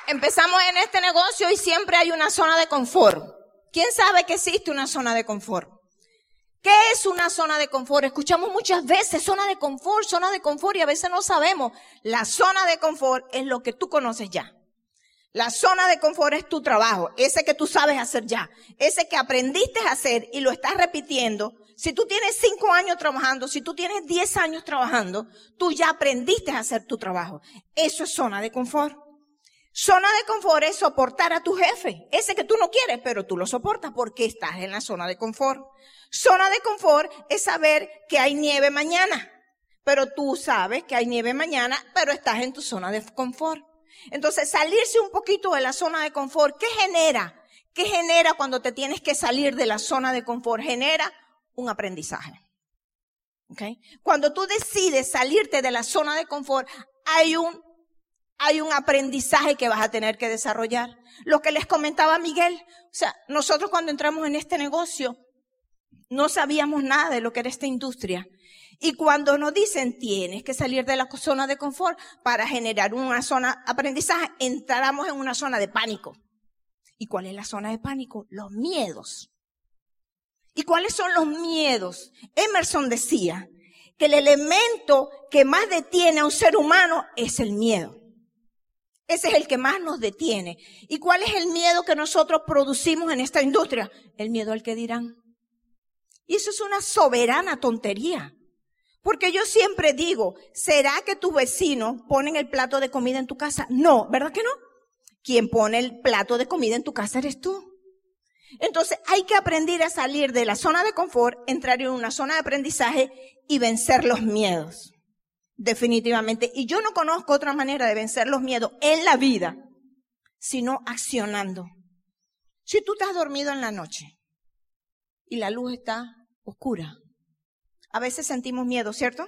empezamos en este negocio y siempre hay una zona de confort. ¿Quién sabe que existe una zona de confort? ¿Qué es una zona de confort? Escuchamos muchas veces zona de confort, zona de confort y a veces no sabemos. La zona de confort es lo que tú conoces ya. La zona de confort es tu trabajo, ese que tú sabes hacer ya, ese que aprendiste a hacer y lo estás repitiendo. Si tú tienes cinco años trabajando, si tú tienes diez años trabajando, tú ya aprendiste a hacer tu trabajo. Eso es zona de confort. Zona de confort es soportar a tu jefe, ese que tú no quieres, pero tú lo soportas porque estás en la zona de confort. Zona de confort es saber que hay nieve mañana, pero tú sabes que hay nieve mañana, pero estás en tu zona de confort. Entonces, salirse un poquito de la zona de confort, ¿qué genera? ¿Qué genera cuando te tienes que salir de la zona de confort? Genera un aprendizaje. ¿Okay? Cuando tú decides salirte de la zona de confort, hay un hay un aprendizaje que vas a tener que desarrollar. Lo que les comentaba Miguel, o sea, nosotros cuando entramos en este negocio no sabíamos nada de lo que era esta industria. Y cuando nos dicen tienes que salir de la zona de confort para generar una zona de aprendizaje, entramos en una zona de pánico. ¿Y cuál es la zona de pánico? Los miedos. ¿Y cuáles son los miedos? Emerson decía que el elemento que más detiene a un ser humano es el miedo. Ese es el que más nos detiene. ¿Y cuál es el miedo que nosotros producimos en esta industria? El miedo al que dirán. Y eso es una soberana tontería. Porque yo siempre digo, ¿será que tus vecinos ponen el plato de comida en tu casa? No, ¿verdad que no? Quien pone el plato de comida en tu casa eres tú. Entonces hay que aprender a salir de la zona de confort, entrar en una zona de aprendizaje y vencer los miedos. Definitivamente. Y yo no conozco otra manera de vencer los miedos en la vida, sino accionando. Si tú estás dormido en la noche y la luz está oscura, a veces sentimos miedo, ¿cierto?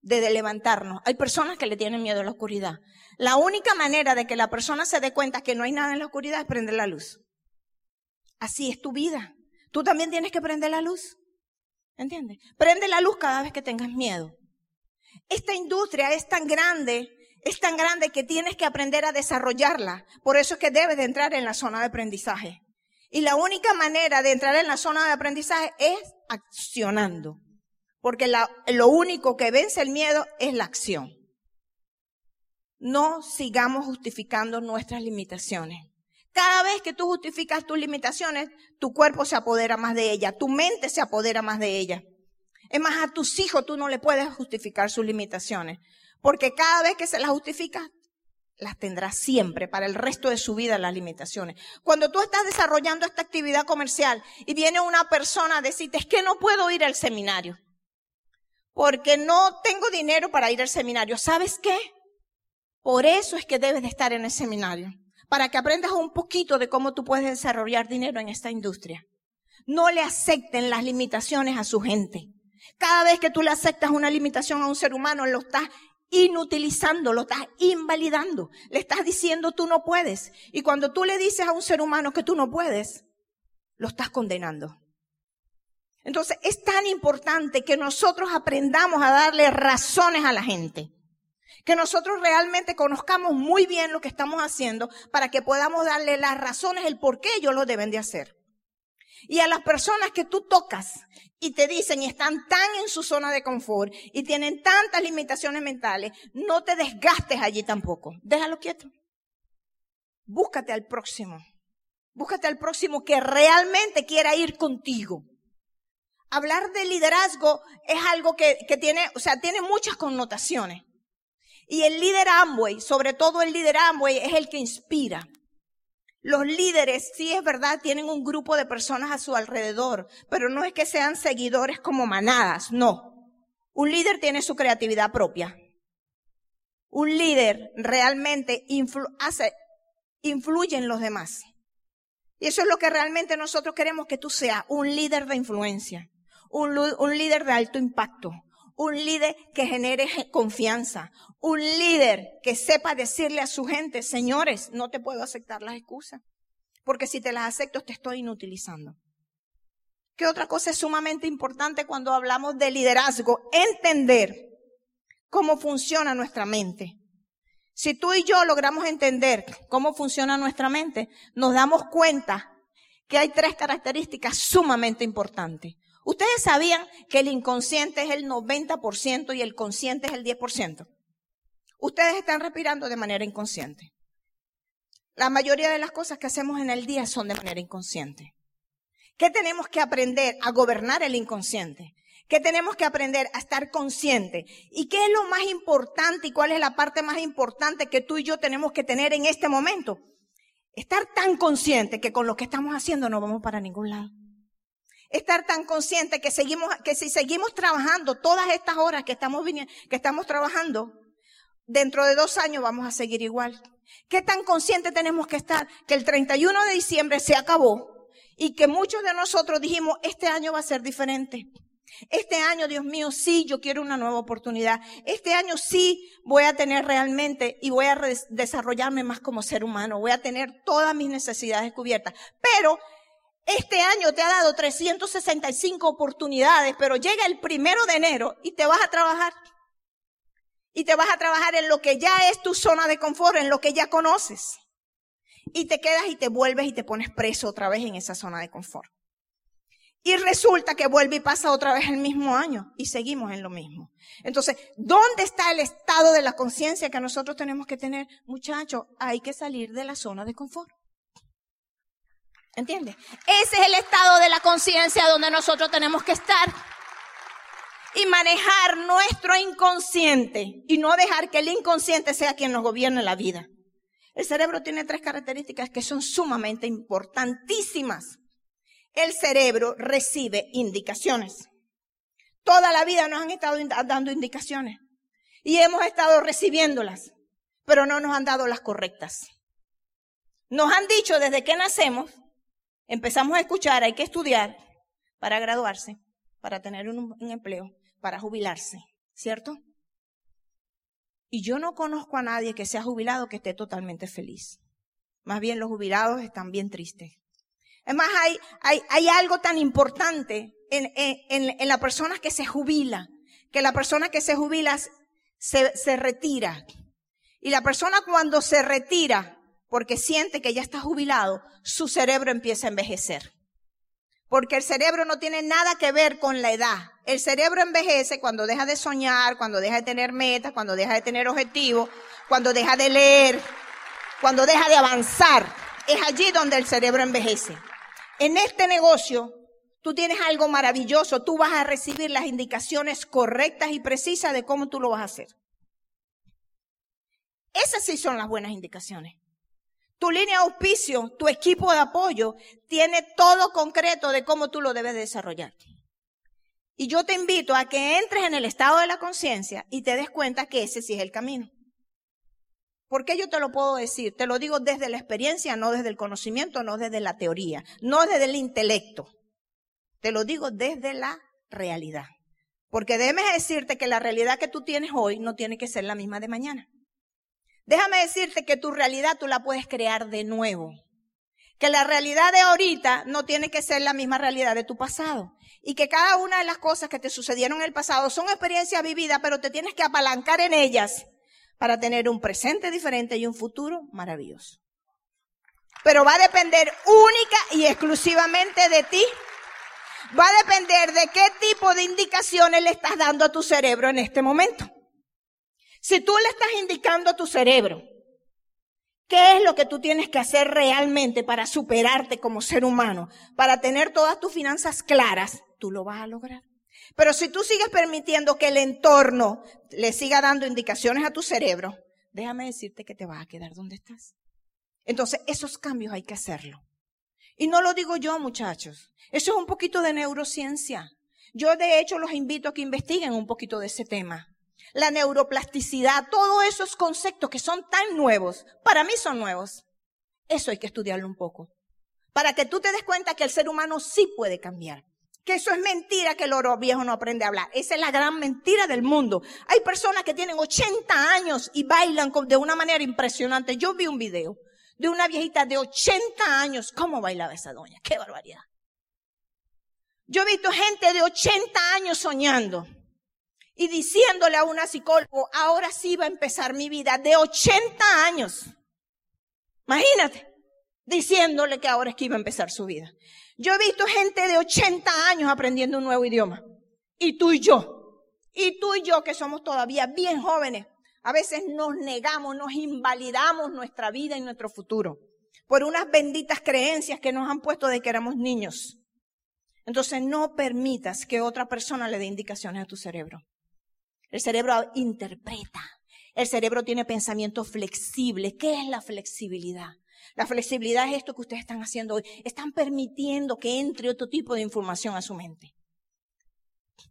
De, levantarnos. Hay personas que le tienen miedo a la oscuridad. La única manera de que la persona se dé cuenta que no hay nada en la oscuridad es prender la luz. Así es tu vida. Tú también tienes que prender la luz. ¿Entiendes? Prende la luz cada vez que tengas miedo. Esta industria es tan grande, es tan grande que tienes que aprender a desarrollarla. Por eso es que debes de entrar en la zona de aprendizaje. Y la única manera de entrar en la zona de aprendizaje es accionando. Porque lo único que vence el miedo es la acción. No sigamos justificando nuestras limitaciones. Cada vez que tú justificas tus limitaciones, tu cuerpo se apodera más de ella, tu mente se apodera más de ella. Es más, a tus hijos tú no le puedes justificar sus limitaciones, porque cada vez que se las justifica, las tendrá siempre para el resto de su vida las limitaciones. Cuando tú estás desarrollando esta actividad comercial y viene una persona a decirte, es que no puedo ir al seminario, porque no tengo dinero para ir al seminario. ¿Sabes qué? Por eso es que debes de estar en el seminario, para que aprendas un poquito de cómo tú puedes desarrollar dinero en esta industria. No le acepten las limitaciones a su gente. Cada vez que tú le aceptas una limitación a un ser humano, lo estás inutilizando, lo estás invalidando. Le estás diciendo tú no puedes. Y cuando tú le dices a un ser humano que tú no puedes, lo estás condenando. Entonces es tan importante que nosotros aprendamos a darle razones a la gente. Que nosotros realmente conozcamos muy bien lo que estamos haciendo para que podamos darle las razones, el por qué ellos lo deben de hacer. Y a las personas que tú tocas y te dicen y están tan en su zona de confort y tienen tantas limitaciones mentales, no te desgastes allí tampoco. Déjalo quieto. Búscate al próximo. Búscate al próximo que realmente quiera ir contigo. Hablar de liderazgo es algo que, que tiene, o sea, tiene muchas connotaciones. Y el líder Amway, sobre todo el líder Amway, es el que inspira. Los líderes, sí es verdad, tienen un grupo de personas a su alrededor, pero no es que sean seguidores como manadas, no. Un líder tiene su creatividad propia. Un líder realmente hace, influye en los demás. Y eso es lo que realmente nosotros queremos que tú seas, un líder de influencia, un, un líder de alto impacto, un líder que genere confianza, un líder que sepa decirle a su gente, señores, no te puedo aceptar las excusas, porque si te las acepto te estoy inutilizando. ¿Qué otra cosa es sumamente importante cuando hablamos de liderazgo? Entender cómo funciona nuestra mente. Si tú y yo logramos entender cómo funciona nuestra mente, nos damos cuenta que hay tres características sumamente importantes. Ustedes sabían que el inconsciente es el 90% y el consciente es el 10%. Ustedes están respirando de manera inconsciente. La mayoría de las cosas que hacemos en el día son de manera inconsciente. ¿Qué tenemos que aprender a gobernar el inconsciente? que tenemos que aprender a estar consciente. ¿Y qué es lo más importante y cuál es la parte más importante que tú y yo tenemos que tener en este momento? Estar tan consciente que con lo que estamos haciendo no vamos para ningún lado. Estar tan consciente que seguimos, que si seguimos trabajando todas estas horas que estamos viniendo, que estamos trabajando, dentro de dos años vamos a seguir igual. ¿Qué tan consciente tenemos que estar? Que el 31 de diciembre se acabó y que muchos de nosotros dijimos, este año va a ser diferente. Este año, Dios mío, sí, yo quiero una nueva oportunidad. Este año sí voy a tener realmente y voy a desarrollarme más como ser humano. Voy a tener todas mis necesidades cubiertas. Pero este año te ha dado 365 oportunidades, pero llega el primero de enero y te vas a trabajar. Y te vas a trabajar en lo que ya es tu zona de confort, en lo que ya conoces. Y te quedas y te vuelves y te pones preso otra vez en esa zona de confort. Y resulta que vuelve y pasa otra vez el mismo año y seguimos en lo mismo. Entonces, ¿dónde está el estado de la conciencia que nosotros tenemos que tener? Muchachos, hay que salir de la zona de confort. ¿Entiendes? Ese es el estado de la conciencia donde nosotros tenemos que estar. Y manejar nuestro inconsciente y no dejar que el inconsciente sea quien nos gobierne la vida. El cerebro tiene tres características que son sumamente importantísimas el cerebro recibe indicaciones. Toda la vida nos han estado dando indicaciones y hemos estado recibiéndolas, pero no nos han dado las correctas. Nos han dicho desde que nacemos, empezamos a escuchar, hay que estudiar para graduarse, para tener un, empleo, para jubilarse, ¿cierto? Y yo no conozco a nadie que sea jubilado que esté totalmente feliz. Más bien los jubilados están bien tristes. Además, hay, hay, hay algo tan importante en, en, en, la persona que se jubila, que la persona que se jubila se, se retira. Y la persona cuando se retira, porque siente que ya está jubilado, su cerebro empieza a envejecer. Porque el cerebro no tiene nada que ver con la edad. El cerebro envejece cuando deja de soñar, cuando deja de tener metas, cuando deja de tener objetivos, cuando deja de leer, cuando deja de avanzar. Es allí donde el cerebro envejece. En este negocio, tú tienes algo maravilloso. Tú vas a recibir las indicaciones correctas y precisas de cómo tú lo vas a hacer. Esas sí son las buenas indicaciones. Tu línea de auspicio, tu equipo de apoyo, tiene todo concreto de cómo tú lo debes desarrollar. Y yo te invito a que entres en el estado de la conciencia y te des cuenta que ese sí es el camino. ¿Por qué yo te lo puedo decir? Te lo digo desde la experiencia, no desde el conocimiento, no desde la teoría, no desde el intelecto. Te lo digo desde la realidad. Porque déjame decirte que la realidad que tú tienes hoy no tiene que ser la misma de mañana. Déjame decirte que tu realidad tú la puedes crear de nuevo. Que la realidad de ahorita no tiene que ser la misma realidad de tu pasado. Y que cada una de las cosas que te sucedieron en el pasado son experiencias vividas, pero te tienes que apalancar en ellas para tener un presente diferente y un futuro maravilloso. Pero va a depender única y exclusivamente de ti. Va a depender de qué tipo de indicaciones le estás dando a tu cerebro en este momento. Si tú le estás indicando a tu cerebro qué es lo que tú tienes que hacer realmente para superarte como ser humano, para tener todas tus finanzas claras, tú lo vas a lograr. Pero si tú sigues permitiendo que el entorno le siga dando indicaciones a tu cerebro, déjame decirte que te vas a quedar donde estás. Entonces, esos cambios hay que hacerlo. Y no lo digo yo, muchachos. Eso es un poquito de neurociencia. Yo, de hecho, los invito a que investiguen un poquito de ese tema. La neuroplasticidad, todos esos conceptos que son tan nuevos, para mí son nuevos. Eso hay que estudiarlo un poco. Para que tú te des cuenta que el ser humano sí puede cambiar que eso es mentira que el oro viejo no aprende a hablar. Esa es la gran mentira del mundo. Hay personas que tienen 80 años y bailan de una manera impresionante. Yo vi un video de una viejita de 80 años. ¿Cómo bailaba esa doña? ¡Qué barbaridad! Yo he visto gente de 80 años soñando y diciéndole a una psicólogo, ahora sí va a empezar mi vida, de 80 años. Imagínate, diciéndole que ahora es que iba a empezar su vida. Yo he visto gente de 80 años aprendiendo un nuevo idioma. Y tú y yo. Y tú y yo que somos todavía bien jóvenes. A veces nos negamos, nos invalidamos nuestra vida y nuestro futuro. Por unas benditas creencias que nos han puesto de que éramos niños. Entonces no permitas que otra persona le dé indicaciones a tu cerebro. El cerebro interpreta. El cerebro tiene pensamiento flexible. ¿Qué es la flexibilidad? La flexibilidad es esto que ustedes están haciendo hoy. Están permitiendo que entre otro tipo de información a su mente.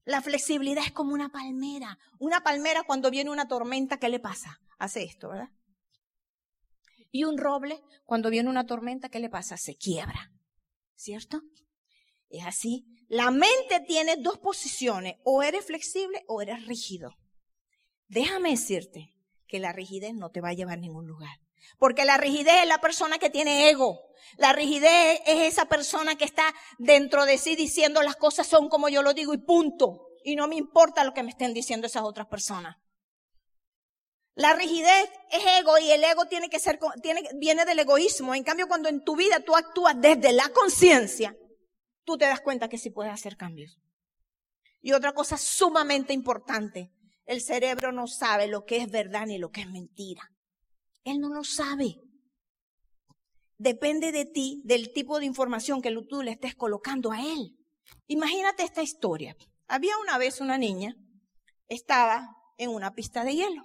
La flexibilidad es como una palmera. Una palmera cuando viene una tormenta, ¿qué le pasa? Hace esto, ¿verdad? Y un roble, cuando viene una tormenta, ¿qué le pasa? Se quiebra. ¿Cierto? Es así. La mente tiene dos posiciones. O eres flexible o eres rígido. Déjame decirte que la rigidez no te va a llevar a ningún lugar. Porque la rigidez es la persona que tiene ego. La rigidez es esa persona que está dentro de sí diciendo las cosas son como yo lo digo y punto. Y no me importa lo que me estén diciendo esas otras personas. La rigidez es ego y el ego tiene que ser, tiene, viene del egoísmo. En cambio, cuando en tu vida tú actúas desde la conciencia, tú te das cuenta que sí puedes hacer cambios. Y otra cosa sumamente importante, el cerebro no sabe lo que es verdad ni lo que es mentira. Él no lo sabe. Depende de ti, del tipo de información que tú le estés colocando a él. Imagínate esta historia. Había una vez una niña, estaba en una pista de hielo.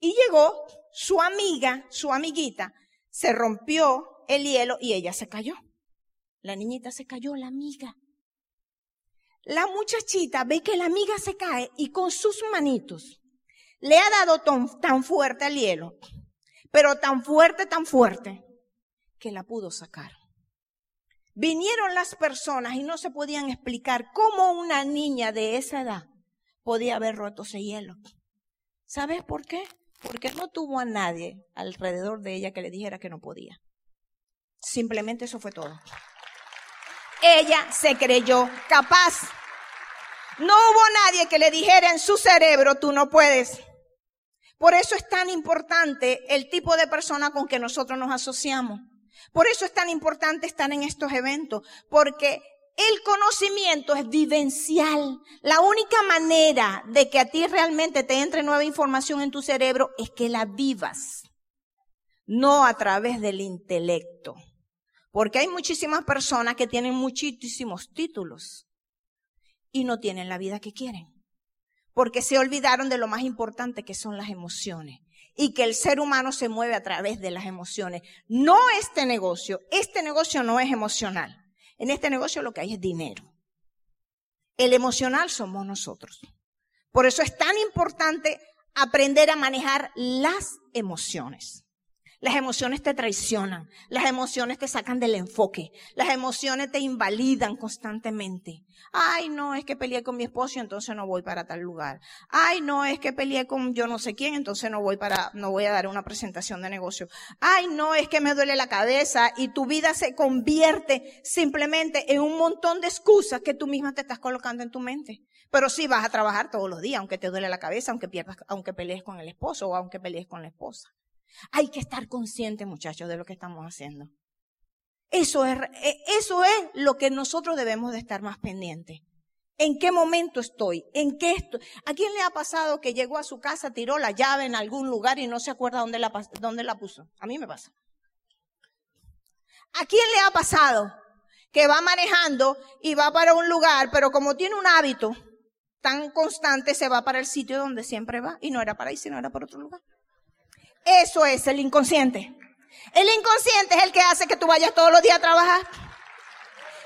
Y llegó su amiga, su amiguita, se rompió el hielo y ella se cayó. La niñita se cayó, la amiga. La muchachita ve que la amiga se cae y con sus manitos le ha dado tan, fuerte al hielo, pero tan fuerte, tan fuerte, que la pudo sacar. Vinieron las personas y no se podían explicar cómo una niña de esa edad podía haber roto ese hielo. ¿Sabes por qué? Porque no tuvo a nadie alrededor de ella que le dijera que no podía. Simplemente eso fue todo. Ella se creyó capaz. No hubo nadie que le dijera en su cerebro, tú no puedes. Por eso es tan importante el tipo de persona con que nosotros nos asociamos. Por eso es tan importante estar en estos eventos, porque el conocimiento es vivencial. La única manera de que a ti realmente te entre nueva información en tu cerebro es que la vivas, no a través del intelecto. Porque hay muchísimas personas que tienen muchísimos títulos y no tienen la vida que quieren porque se olvidaron de lo más importante que son las emociones y que el ser humano se mueve a través de las emociones. No este negocio, este negocio no es emocional. En este negocio lo que hay es dinero. El emocional somos nosotros. Por eso es tan importante aprender a manejar las emociones. Las emociones te traicionan, las emociones te sacan del enfoque, las emociones te invalidan constantemente. Ay, no, es que peleé con mi esposo entonces no voy para tal lugar. Ay, no, es que peleé con yo no sé quién, entonces no voy para, no voy a dar una presentación de negocio. Ay, no, es que me duele la cabeza y tu vida se convierte simplemente en un montón de excusas que tú misma te estás colocando en tu mente. Pero sí vas a trabajar todos los días, aunque te duele la cabeza, aunque pierdas, aunque pelees con el esposo o aunque pelees con la esposa. Hay que estar conscientes, muchachos, de lo que estamos haciendo. Eso es, e, eso es lo que nosotros debemos de estar más pendientes. ¿En qué momento estoy? ¿En qué estoy? ¿A quién le ha pasado que llegó a su casa, tiró la llave en algún lugar y no se acuerda dónde la, dónde la puso? A mí me pasa. ¿A quién le ha pasado que va manejando y va para un lugar, pero como tiene un hábito tan constante, se va para el sitio donde siempre va y no era para ahí, sino era para otro lugar? Eso es el inconsciente. El inconsciente es el que hace que tú vayas todos los días a trabajar.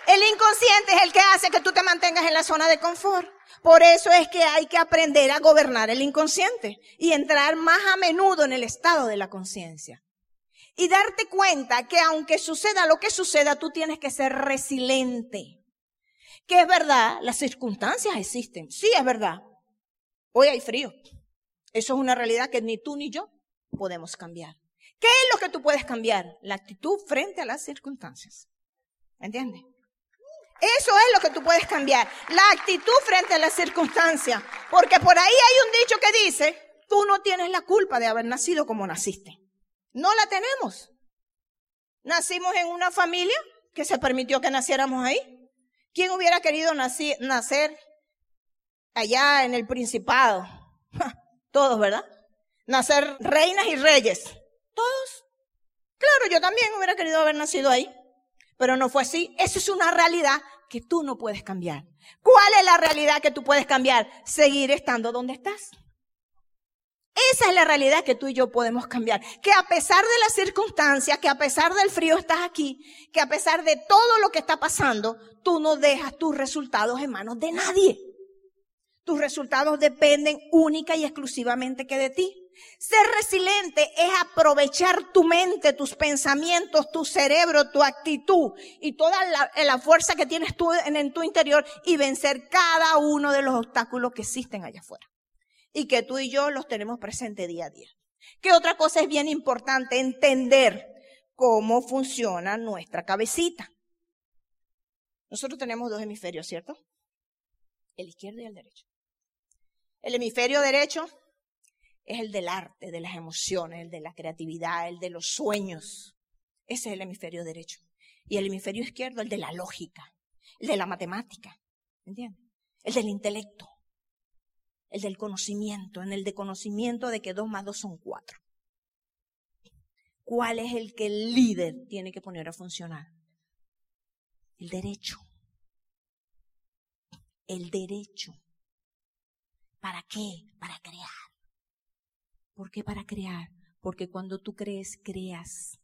El inconsciente es el que hace que tú te mantengas en la zona de confort. Por eso es que hay que aprender a gobernar el inconsciente y entrar más a menudo en el estado de la conciencia. Y darte cuenta que aunque suceda lo que suceda, tú tienes que ser resiliente. Que es verdad, las circunstancias existen. Sí, es verdad. Hoy hay frío. Eso es una realidad que ni tú ni yo podemos cambiar. ¿Qué es lo que tú puedes cambiar? La actitud frente a las circunstancias. ¿Entiendes? Eso es lo que tú puedes cambiar. La actitud frente a las circunstancias. Porque por ahí hay un dicho que dice, tú no tienes la culpa de haber nacido como naciste. No la tenemos. Nacimos en una familia que se permitió que naciéramos ahí. ¿Quién hubiera querido nacer allá en el Principado? Todos, ¿verdad? Nacer reinas y reyes. Todos. Claro, yo también hubiera querido haber nacido ahí. Pero no fue así. Eso es una realidad que tú no puedes cambiar. ¿Cuál es la realidad que tú puedes cambiar? Seguir estando donde estás. Esa es la realidad que tú y yo podemos cambiar. Que a pesar de las circunstancias, que a pesar del frío estás aquí, que a pesar de todo lo que está pasando, tú no dejas tus resultados en manos de nadie. Tus resultados dependen única y exclusivamente que de ti. Ser resiliente es aprovechar tu mente, tus pensamientos, tu cerebro, tu actitud y toda la, fuerza que tienes tú en, en tu interior y vencer cada uno de los obstáculos que existen allá afuera. Y que tú y yo los tenemos presente día a día. ¿Qué otra cosa es bien importante? Entender cómo funciona nuestra cabecita. Nosotros tenemos dos hemisferios, ¿cierto? El izquierdo y el derecho. El hemisferio derecho es el del arte, de las emociones, el de la creatividad, el de los sueños. Ese es el hemisferio derecho. Y el hemisferio izquierdo, el de la lógica, el de la matemática, ¿entiendes? El del intelecto, el del conocimiento, en el de conocimiento de que dos más dos son cuatro. ¿Cuál es el que el líder tiene que poner a funcionar? El derecho. El derecho. ¿Para qué? Para crear. ¿Por qué para crear? Porque cuando tú crees, creas.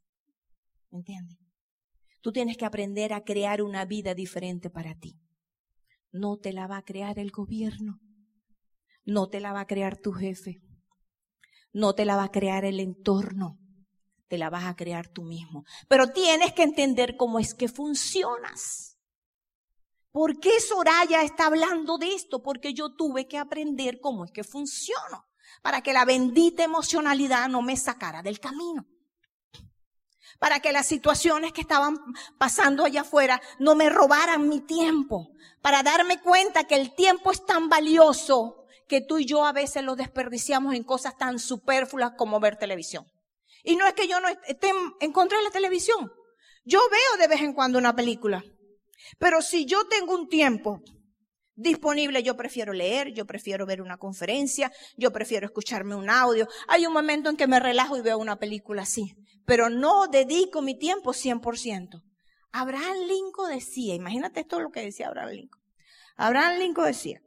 ¿Me entiendes? Tú tienes que aprender a crear una vida diferente para ti. No te la va a crear el gobierno. No te la va a crear tu jefe. No te la va a crear el entorno. Te la vas a crear tú mismo. Pero tienes que entender cómo es que funcionas. ¿Por qué Soraya está hablando de esto? Porque yo tuve que aprender cómo es que funciono para que la bendita emocionalidad no me sacara del camino. Para que las situaciones que estaban pasando allá afuera no me robaran mi tiempo. Para darme cuenta que el tiempo es tan valioso que tú y yo a veces lo desperdiciamos en cosas tan superfluas como ver televisión. Y no es que yo no esté en contra de la televisión. Yo veo de vez en cuando una película. Pero si yo tengo un tiempo disponible, yo prefiero leer, yo prefiero ver una conferencia, yo prefiero escucharme un audio. Hay un momento en que me relajo y veo una película así, pero no dedico mi tiempo 100%. Abraham Lincoln decía, imagínate esto lo que decía Abraham Lincoln. Abraham Lincoln decía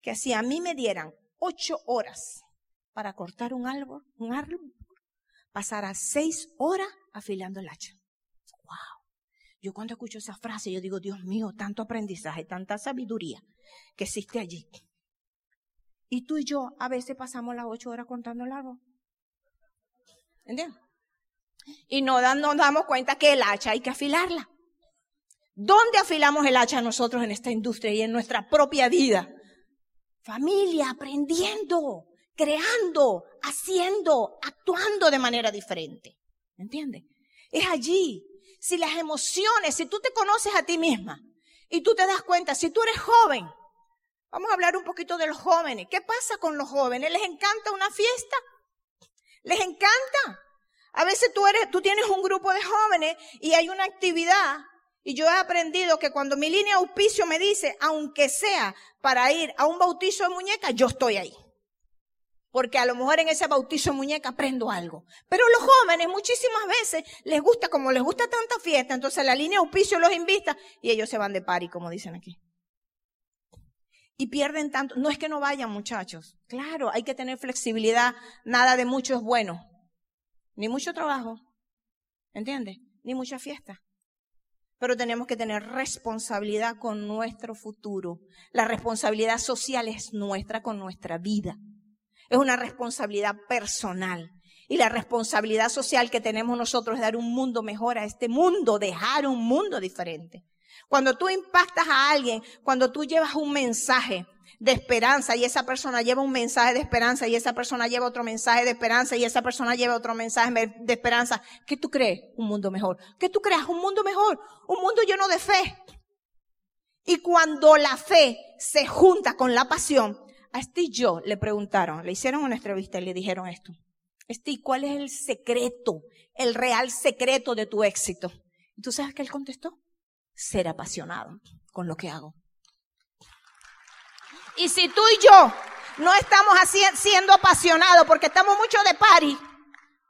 que si a mí me dieran ocho horas para cortar un árbol, un árbol, pasara seis horas afilando el hacha. Yo cuando escucho esa frase, yo digo, Dios mío, tanto aprendizaje, tanta sabiduría que existe allí. Y tú y yo a veces pasamos las ocho horas contando el. ¿Entiendes? Y no nos damos cuenta que el hacha hay que afilarla. ¿Dónde afilamos el hacha nosotros en esta industria y en nuestra propia vida? Familia, aprendiendo, creando, haciendo, actuando de manera diferente. ¿Entiendes? Es allí si las emociones, si tú te conoces a ti misma y tú te das cuenta, si tú eres joven, vamos a hablar un poquito de los jóvenes. ¿Qué pasa con los jóvenes? ¿Les encanta una fiesta? ¿Les encanta? A veces tú eres, tú tienes un grupo de jóvenes y hay una actividad y yo he aprendido que cuando mi línea auspicio me dice, aunque sea para ir a un bautizo de muñeca, yo estoy ahí porque a lo mejor en ese bautizo muñeca aprendo algo. Pero los jóvenes muchísimas veces les gusta, como les gusta tanta fiesta, entonces la línea auspicio los invita y ellos se van de pari, como dicen aquí. Y pierden tanto. No es que no vayan, muchachos. Claro, hay que tener flexibilidad. Nada de mucho es bueno. Ni mucho trabajo. ¿Entiendes? Ni mucha fiesta. Pero tenemos que tener responsabilidad con nuestro futuro. La responsabilidad social es nuestra con nuestra vida. Es una responsabilidad personal. Y la responsabilidad social que tenemos nosotros es dar un mundo mejor a este mundo, dejar un mundo diferente. Cuando tú impactas a alguien, cuando tú llevas un mensaje de esperanza y esa persona lleva un mensaje de esperanza y esa persona lleva otro mensaje de esperanza y esa persona lleva otro mensaje de esperanza, ¿qué tú crees? Un mundo mejor. ¿Qué tú creas? Un mundo mejor. Un mundo lleno de fe. Y cuando la fe se junta con la pasión, a Steve yo le preguntaron, le hicieron una entrevista y le dijeron esto. Steve, ¿cuál es el secreto, el real secreto de tu éxito? ¿Y tú sabes qué él contestó? Ser apasionado con lo que hago. Y si tú y yo no estamos así, siendo apasionados porque estamos mucho de pari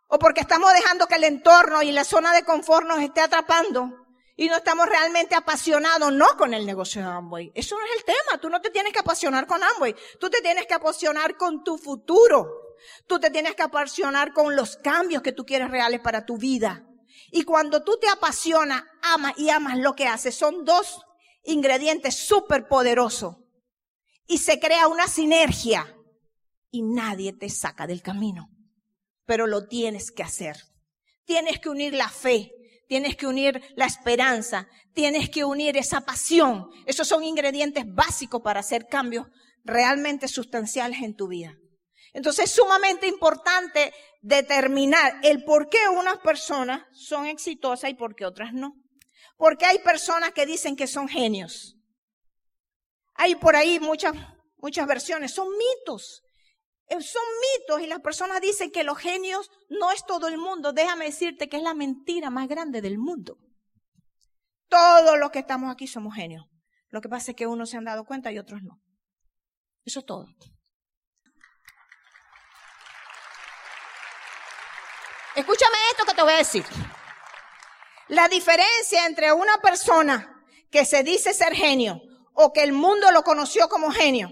o porque estamos dejando que el entorno y la zona de confort nos esté atrapando y no estamos realmente apasionados, no con el negocio de Amway. Eso no es el tema. Tú no te tienes que apasionar con Amway. Tú te tienes que apasionar con tu futuro. Tú te tienes que apasionar con los cambios que tú quieres reales para tu vida. Y cuando tú te apasionas, amas y amas lo que haces, son dos ingredientes súper poderosos. Y se crea una sinergia. Y nadie te saca del camino. Pero lo tienes que hacer. Tienes que unir la fe, tienes que unir la esperanza, tienes que unir esa pasión. Esos son ingredientes básicos para hacer cambios realmente sustanciales en tu vida. Entonces es sumamente importante determinar el por qué unas personas son exitosas y por qué otras no. Porque hay personas que dicen que son genios. Hay por ahí muchas, muchas versiones, son mitos. Eh, son mitos y las personas dicen que los genios no es todo el mundo. Déjame decirte que es la mentira más grande del mundo. Todos los que estamos aquí somos genios. Lo que pasa es que unos se han dado cuenta y otros no. Eso es todo. Escúchame esto que te voy a decir. La diferencia entre una persona que se dice ser genio o que el mundo lo conoció como genio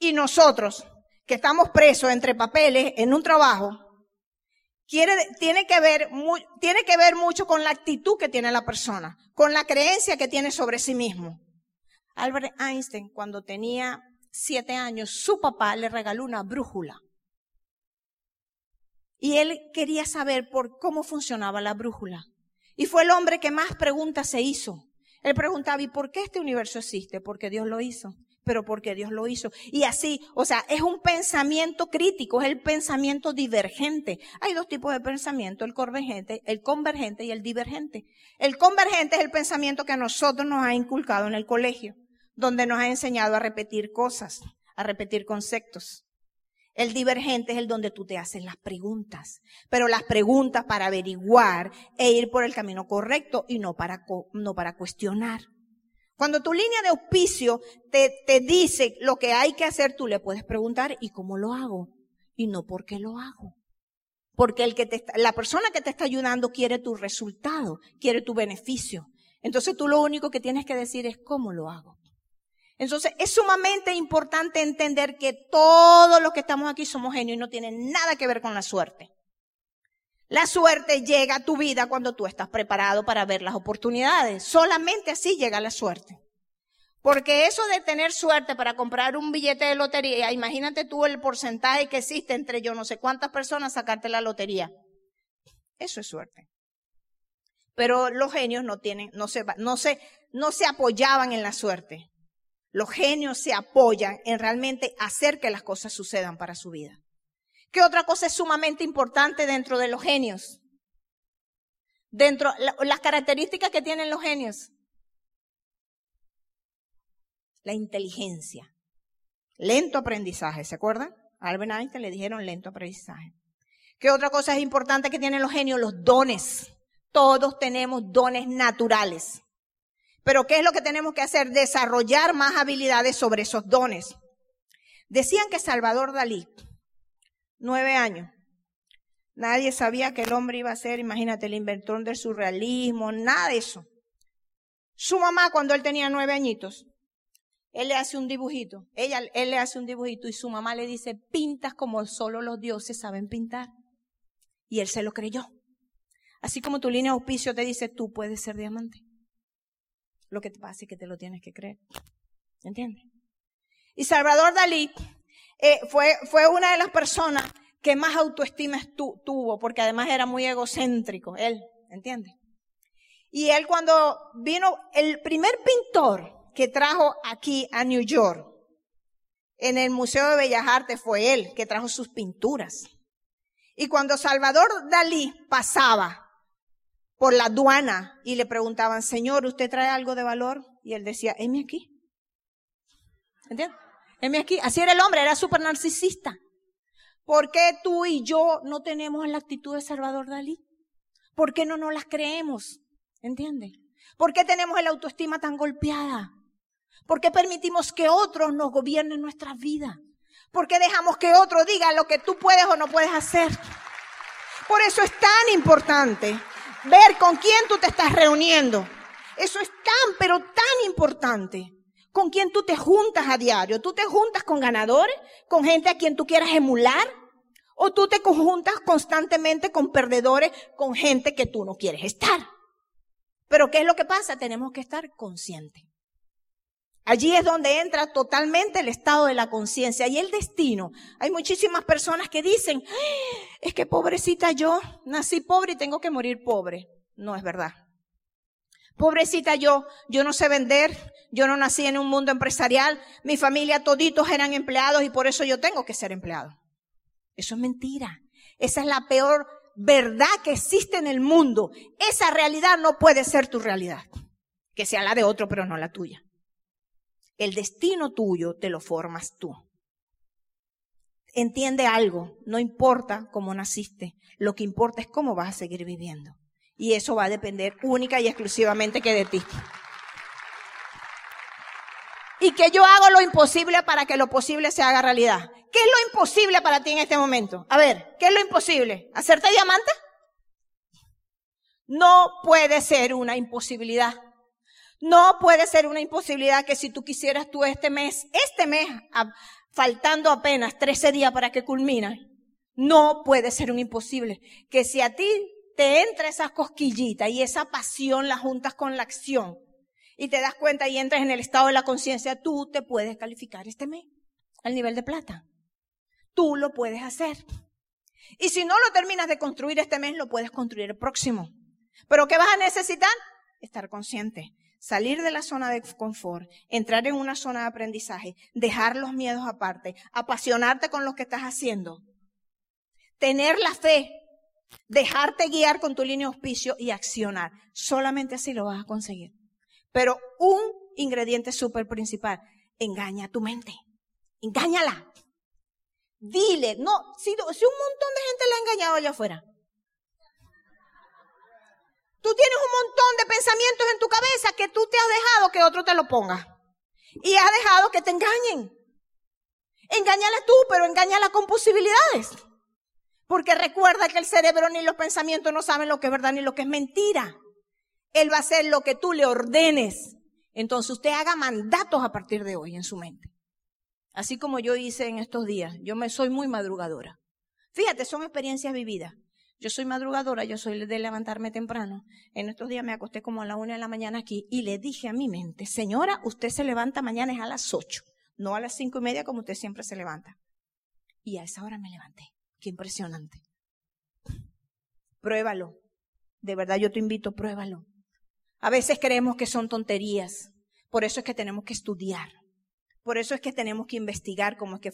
y nosotros que estamos presos entre papeles en un trabajo, tiene, que ver, tiene que ver mucho con la actitud que tiene la persona, con la creencia que tiene sobre sí mismo. Albert Einstein, cuando tenía siete años, su papá le regaló una brújula. Y él quería saber por cómo funcionaba la brújula. Y fue el hombre que más preguntas se hizo. Él preguntaba, ¿y por qué este universo existe? Porque Dios lo hizo pero porque Dios lo hizo. Y así, o sea, es un pensamiento crítico, es el pensamiento divergente. Hay dos tipos de pensamiento, el convergente, el convergente y el divergente. El convergente es el pensamiento que a nosotros nos ha inculcado en el colegio, donde nos ha enseñado a repetir cosas, a repetir conceptos. El divergente es el donde tú te haces las preguntas, pero las preguntas para averiguar e ir por el camino correcto y no para, no para cuestionar. Cuando tu línea de auspicio te, te dice lo que hay que hacer, tú le puedes preguntar, ¿y cómo lo hago? Y no por qué lo hago. Porque el que te la persona que te está ayudando quiere tu resultado, quiere tu beneficio. Entonces tú lo único que tienes que decir es cómo lo hago. Entonces es sumamente importante entender que todos los que estamos aquí somos genios y no tienen nada que ver con la suerte. La suerte llega a tu vida cuando tú estás preparado para ver las oportunidades. Solamente así llega la suerte. Porque eso de tener suerte para comprar un billete de lotería, imagínate tú el porcentaje que existe entre yo no sé cuántas personas sacarte la lotería. Eso es suerte. Pero los genios no tienen, no se, no se, no se apoyaban en la suerte. Los genios se apoyan en realmente hacer que las cosas sucedan para su vida. ¿Qué otra cosa es sumamente importante dentro de los genios? Dentro, las características que tienen los genios. La inteligencia. Lento aprendizaje, ¿se acuerdan? A Albert Einstein le dijeron lento aprendizaje. ¿Qué otra cosa es importante que tienen los genios? Los dones. Todos tenemos dones naturales. Pero ¿qué es lo que tenemos que hacer? Desarrollar más habilidades sobre esos dones. Decían que Salvador Dalí nueve años. Nadie sabía que el hombre iba a ser, imagínate, el inventor del surrealismo, nada de eso. Su mamá, cuando él tenía nueve añitos, él le hace un dibujito, ella, él le hace un dibujito y su mamá le dice, pintas como solo los dioses saben pintar. Y él se lo creyó. Así como tu línea de auspicio te dice, tú puedes ser diamante. Lo que te pasa es que te lo tienes que creer. ¿Entiendes? Y Salvador Dalí eh, fue, fue una de las personas que más autoestima tuvo, porque además era muy egocéntrico, él, ¿entiendes? Y él cuando vino, el primer pintor que trajo aquí a New York, en el Museo de Bellas Artes, fue él que trajo sus pinturas. Y cuando Salvador Dalí pasaba por la aduana y le preguntaban, Señor, ¿usted trae algo de valor? Y él decía, heme aquí. ¿Entiendes? Aquí. Así era el hombre, era súper narcisista. ¿Por qué tú y yo no tenemos la actitud de Salvador Dalí? ¿Por qué no nos las creemos? ¿Entiendes? ¿Por qué tenemos la autoestima tan golpeada? ¿Por qué permitimos que otros nos gobiernen nuestras vidas? ¿Por qué dejamos que otro diga lo que tú puedes o no puedes hacer? Por eso es tan importante ver con quién tú te estás reuniendo. Eso es tan, pero tan importante. Con quién tú te juntas a diario. ¿Tú te juntas con ganadores? ¿Con gente a quien tú quieras emular? ¿O tú te juntas constantemente con perdedores, con gente que tú no quieres estar? Pero ¿qué es lo que pasa? Tenemos que estar conscientes. Allí es donde entra totalmente el estado de la conciencia y el destino. Hay muchísimas personas que dicen, es que pobrecita yo, nací pobre y tengo que morir pobre. No es verdad. Pobrecita yo, yo no sé vender, yo no nací en un mundo empresarial, mi familia toditos eran empleados y por eso yo tengo que ser empleado. Eso es mentira. Esa es la peor verdad que existe en el mundo. Esa realidad no puede ser tu realidad. Que sea la de otro, pero no la tuya. El destino tuyo te lo formas tú. Entiende algo, no importa cómo naciste, lo que importa es cómo vas a seguir viviendo. Y eso va a depender única y exclusivamente que de ti. Y que yo hago lo imposible para que lo posible se haga realidad. ¿Qué es lo imposible para ti en este momento? A ver, ¿qué es lo imposible? ¿Hacerte diamante? No puede ser una imposibilidad. No puede ser una imposibilidad que si tú quisieras tú este mes, este mes, faltando apenas 13 días para que culmine, no puede ser un imposible. Que si a ti te entra esa cosquillita y esa pasión la juntas con la acción y te das cuenta y entras en el estado de la conciencia, tú te puedes calificar este mes al nivel de plata. Tú lo puedes hacer. Y si no lo terminas de construir este mes, lo puedes construir el próximo. Pero ¿qué vas a necesitar? Estar consciente salir de la zona de confort, entrar en una zona de aprendizaje, dejar los miedos aparte, apasionarte con lo que estás haciendo, tener la fe, dejarte guiar con tu línea de auspicio y accionar. Solamente así lo vas a conseguir. Pero un ingrediente súper principal, engaña a tu mente. Engáñala. Dile, no, si, si un montón de gente la ha engañado allá afuera, Tú tienes un montón de pensamientos en tu cabeza que tú te has dejado que otro te lo ponga. Y has dejado que te engañen. Engáñala tú, pero engáñala con posibilidades. Porque recuerda que el cerebro ni los pensamientos no saben lo que es verdad ni lo que es mentira. Él va a hacer lo que tú le ordenes. Entonces usted haga mandatos a partir de hoy en su mente. Así como yo hice en estos días. Yo me soy muy madrugadora. Fíjate, son experiencias vividas. Yo soy madrugadora, yo soy de levantarme temprano. En estos días me acosté como a la una de la mañana aquí y le dije a mi mente, señora, usted se levanta mañana es a las ocho, no a las cinco y media como usted siempre se levanta. Y a esa hora me levanté. Qué impresionante. Pruébalo. De verdad yo te invito, pruébalo. A veces creemos que son tonterías. Por eso es que tenemos que estudiar. Por eso es que tenemos que investigar cómo es que,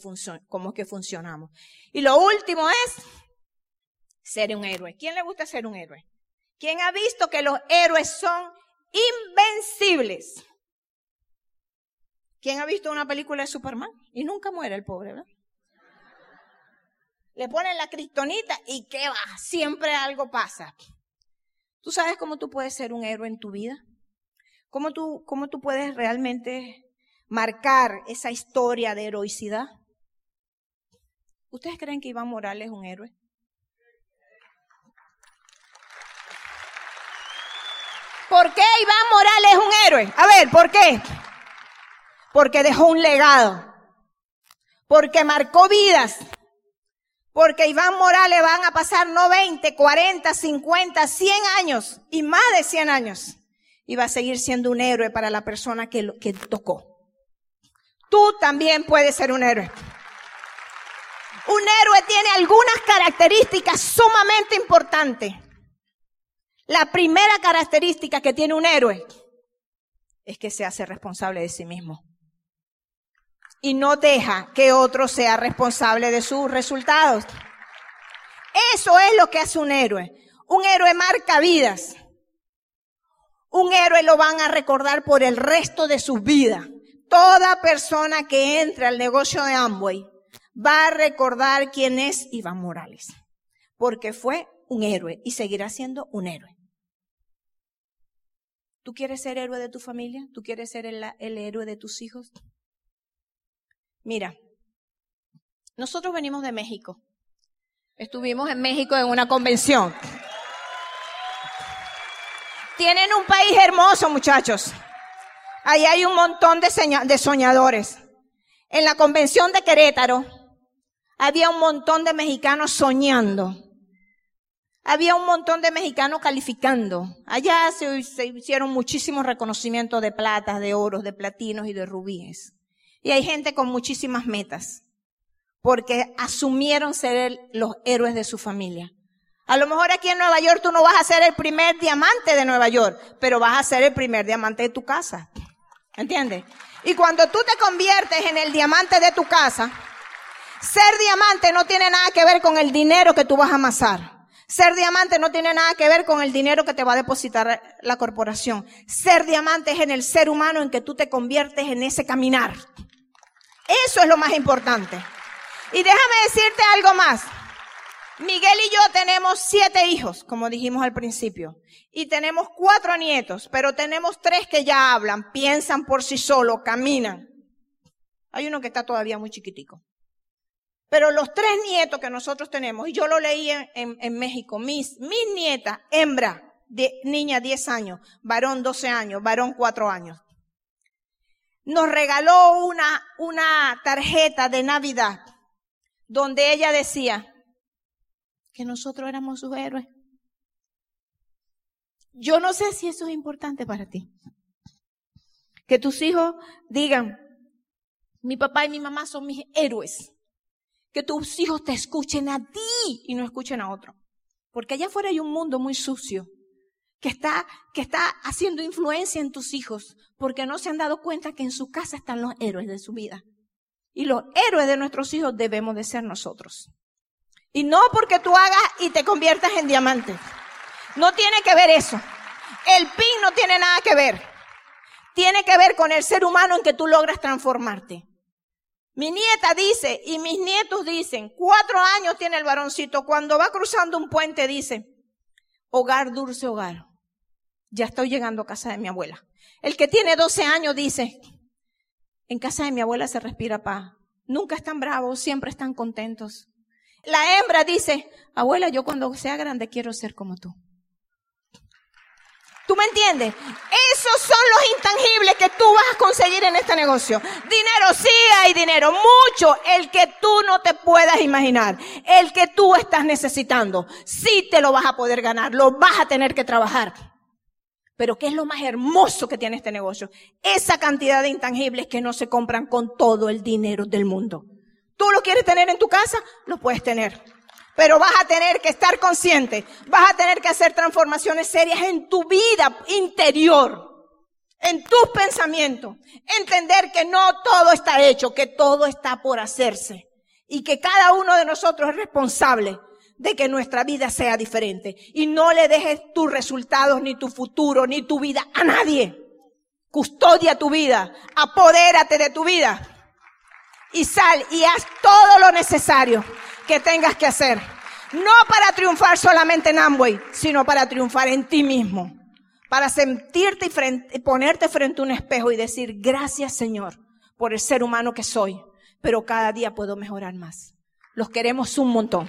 cómo es que funcionamos. Y lo último es ser un héroe. ¿Quién le gusta ser un héroe? ¿Quién ha visto que los héroes son invencibles? ¿Quién ha visto una película de Superman? Y nunca muere el pobre, ¿verdad? Le ponen la cristonita y ¿qué va? Siempre algo pasa. ¿Tú sabes cómo tú puedes ser un héroe en tu vida? ¿Cómo tú, cómo tú puedes realmente marcar esa historia de heroicidad? ¿Ustedes creen que Iván Morales es un héroe? ¿Por qué Iván Morales es un héroe? A ver, ¿por qué? Porque dejó un legado. Porque marcó vidas. Porque Iván Morales van a pasar no 20, 40, 50, 100 años y más de 100 años. Y va a seguir siendo un héroe para la persona que, que tocó. Tú también puedes ser un héroe. Un héroe tiene algunas características sumamente importantes. La primera característica que tiene un héroe es que se hace responsable de sí mismo. Y no deja que otro sea responsable de sus resultados. Eso es lo que hace un héroe. Un héroe marca vidas. Un héroe lo van a recordar por el resto de sus vidas. Toda persona que entre al negocio de Amway va a recordar quién es Iván Morales. Porque fue un héroe y seguirá siendo un héroe. ¿Tú quieres ser héroe de tu familia? ¿Tú quieres ser el, héroe de tus hijos? Mira, nosotros venimos de México. Estuvimos en México en una convención. Tienen un país hermoso, muchachos. Ahí hay un montón de, de soñadores. En la convención de Querétaro había un montón de mexicanos soñando. Había un montón de mexicanos calificando. Allá se, se hicieron muchísimos reconocimientos de platas, de oros, de platinos y de rubíes. Y hay gente con muchísimas metas, porque asumieron ser los héroes de su familia. A lo mejor aquí en Nueva York tú no vas a ser el primer diamante de Nueva York, pero vas a ser el primer diamante de tu casa. ¿Entiendes? Y cuando tú te conviertes en el diamante de tu casa, ser diamante no tiene nada que ver con el dinero que tú vas a amasar. Ser diamante no tiene nada que ver con el dinero que te va a depositar la corporación. Ser diamante es en el ser humano en que tú te conviertes en ese caminar. Eso es lo más importante. Y déjame decirte algo más. Miguel y yo tenemos siete hijos, como dijimos al principio, y tenemos cuatro nietos, pero tenemos tres que ya hablan, piensan por sí solos, caminan. Hay uno que está todavía muy chiquitico. Pero los tres nietos que nosotros tenemos, y yo lo leí en, México, mis, mis nietas, hembra, de, niña 10 años, varón 12 años, varón 4 años, nos regaló una, una tarjeta de Navidad donde ella decía, que nosotros éramos sus héroes. Yo no sé si eso es importante para ti. Que tus hijos digan, mi papá y mi mamá son mis héroes. Que tus hijos te escuchen a ti y no escuchen a otro. Porque allá afuera hay un mundo muy sucio que está, que está haciendo influencia en tus hijos porque no se han dado cuenta que en su casa están los héroes de su vida. Y los héroes de nuestros hijos debemos de ser nosotros. Y no porque tú hagas y te conviertas en diamante. No tiene que ver eso. El pin no tiene nada que ver. Tiene que ver con el ser humano en que tú logras transformarte. Mi nieta dice, y mis nietos dicen, cuatro años tiene el varoncito, cuando va cruzando un puente dice, hogar, dulce hogar. Ya estoy llegando a casa de mi abuela. El que tiene 12 años dice, en casa de mi abuela se respira paz. Nunca están bravos, siempre están contentos. La hembra dice, abuela, yo cuando sea grande quiero ser como tú. ¿Tú me entiendes? Esos son los intangibles que tú vas a conseguir en este negocio. Dinero, sí hay dinero, mucho, el que tú no te puedas imaginar, el que tú estás necesitando. Sí te lo vas a poder ganar, lo vas a tener que trabajar. Pero ¿qué es lo más hermoso que tiene este negocio? Esa cantidad de intangibles que no se compran con todo el dinero del mundo. Tú lo quieres tener en tu casa, lo puedes tener. Pero vas a tener que estar consciente, vas a tener que hacer transformaciones serias en tu vida interior, en tus pensamientos. Entender que no todo está hecho, que todo está por hacerse. Y que cada uno de nosotros es responsable de que nuestra vida sea diferente. Y no le dejes tus resultados, ni tu futuro, ni tu vida a nadie. Custodia tu vida, apodérate de tu vida y sal y haz todo lo necesario que tengas que hacer. No para triunfar solamente en Amway, sino para triunfar en ti mismo. Para sentirte y, ponerte frente a un espejo y decir, gracias Señor por el ser humano que soy, pero cada día puedo mejorar más. Los queremos un montón.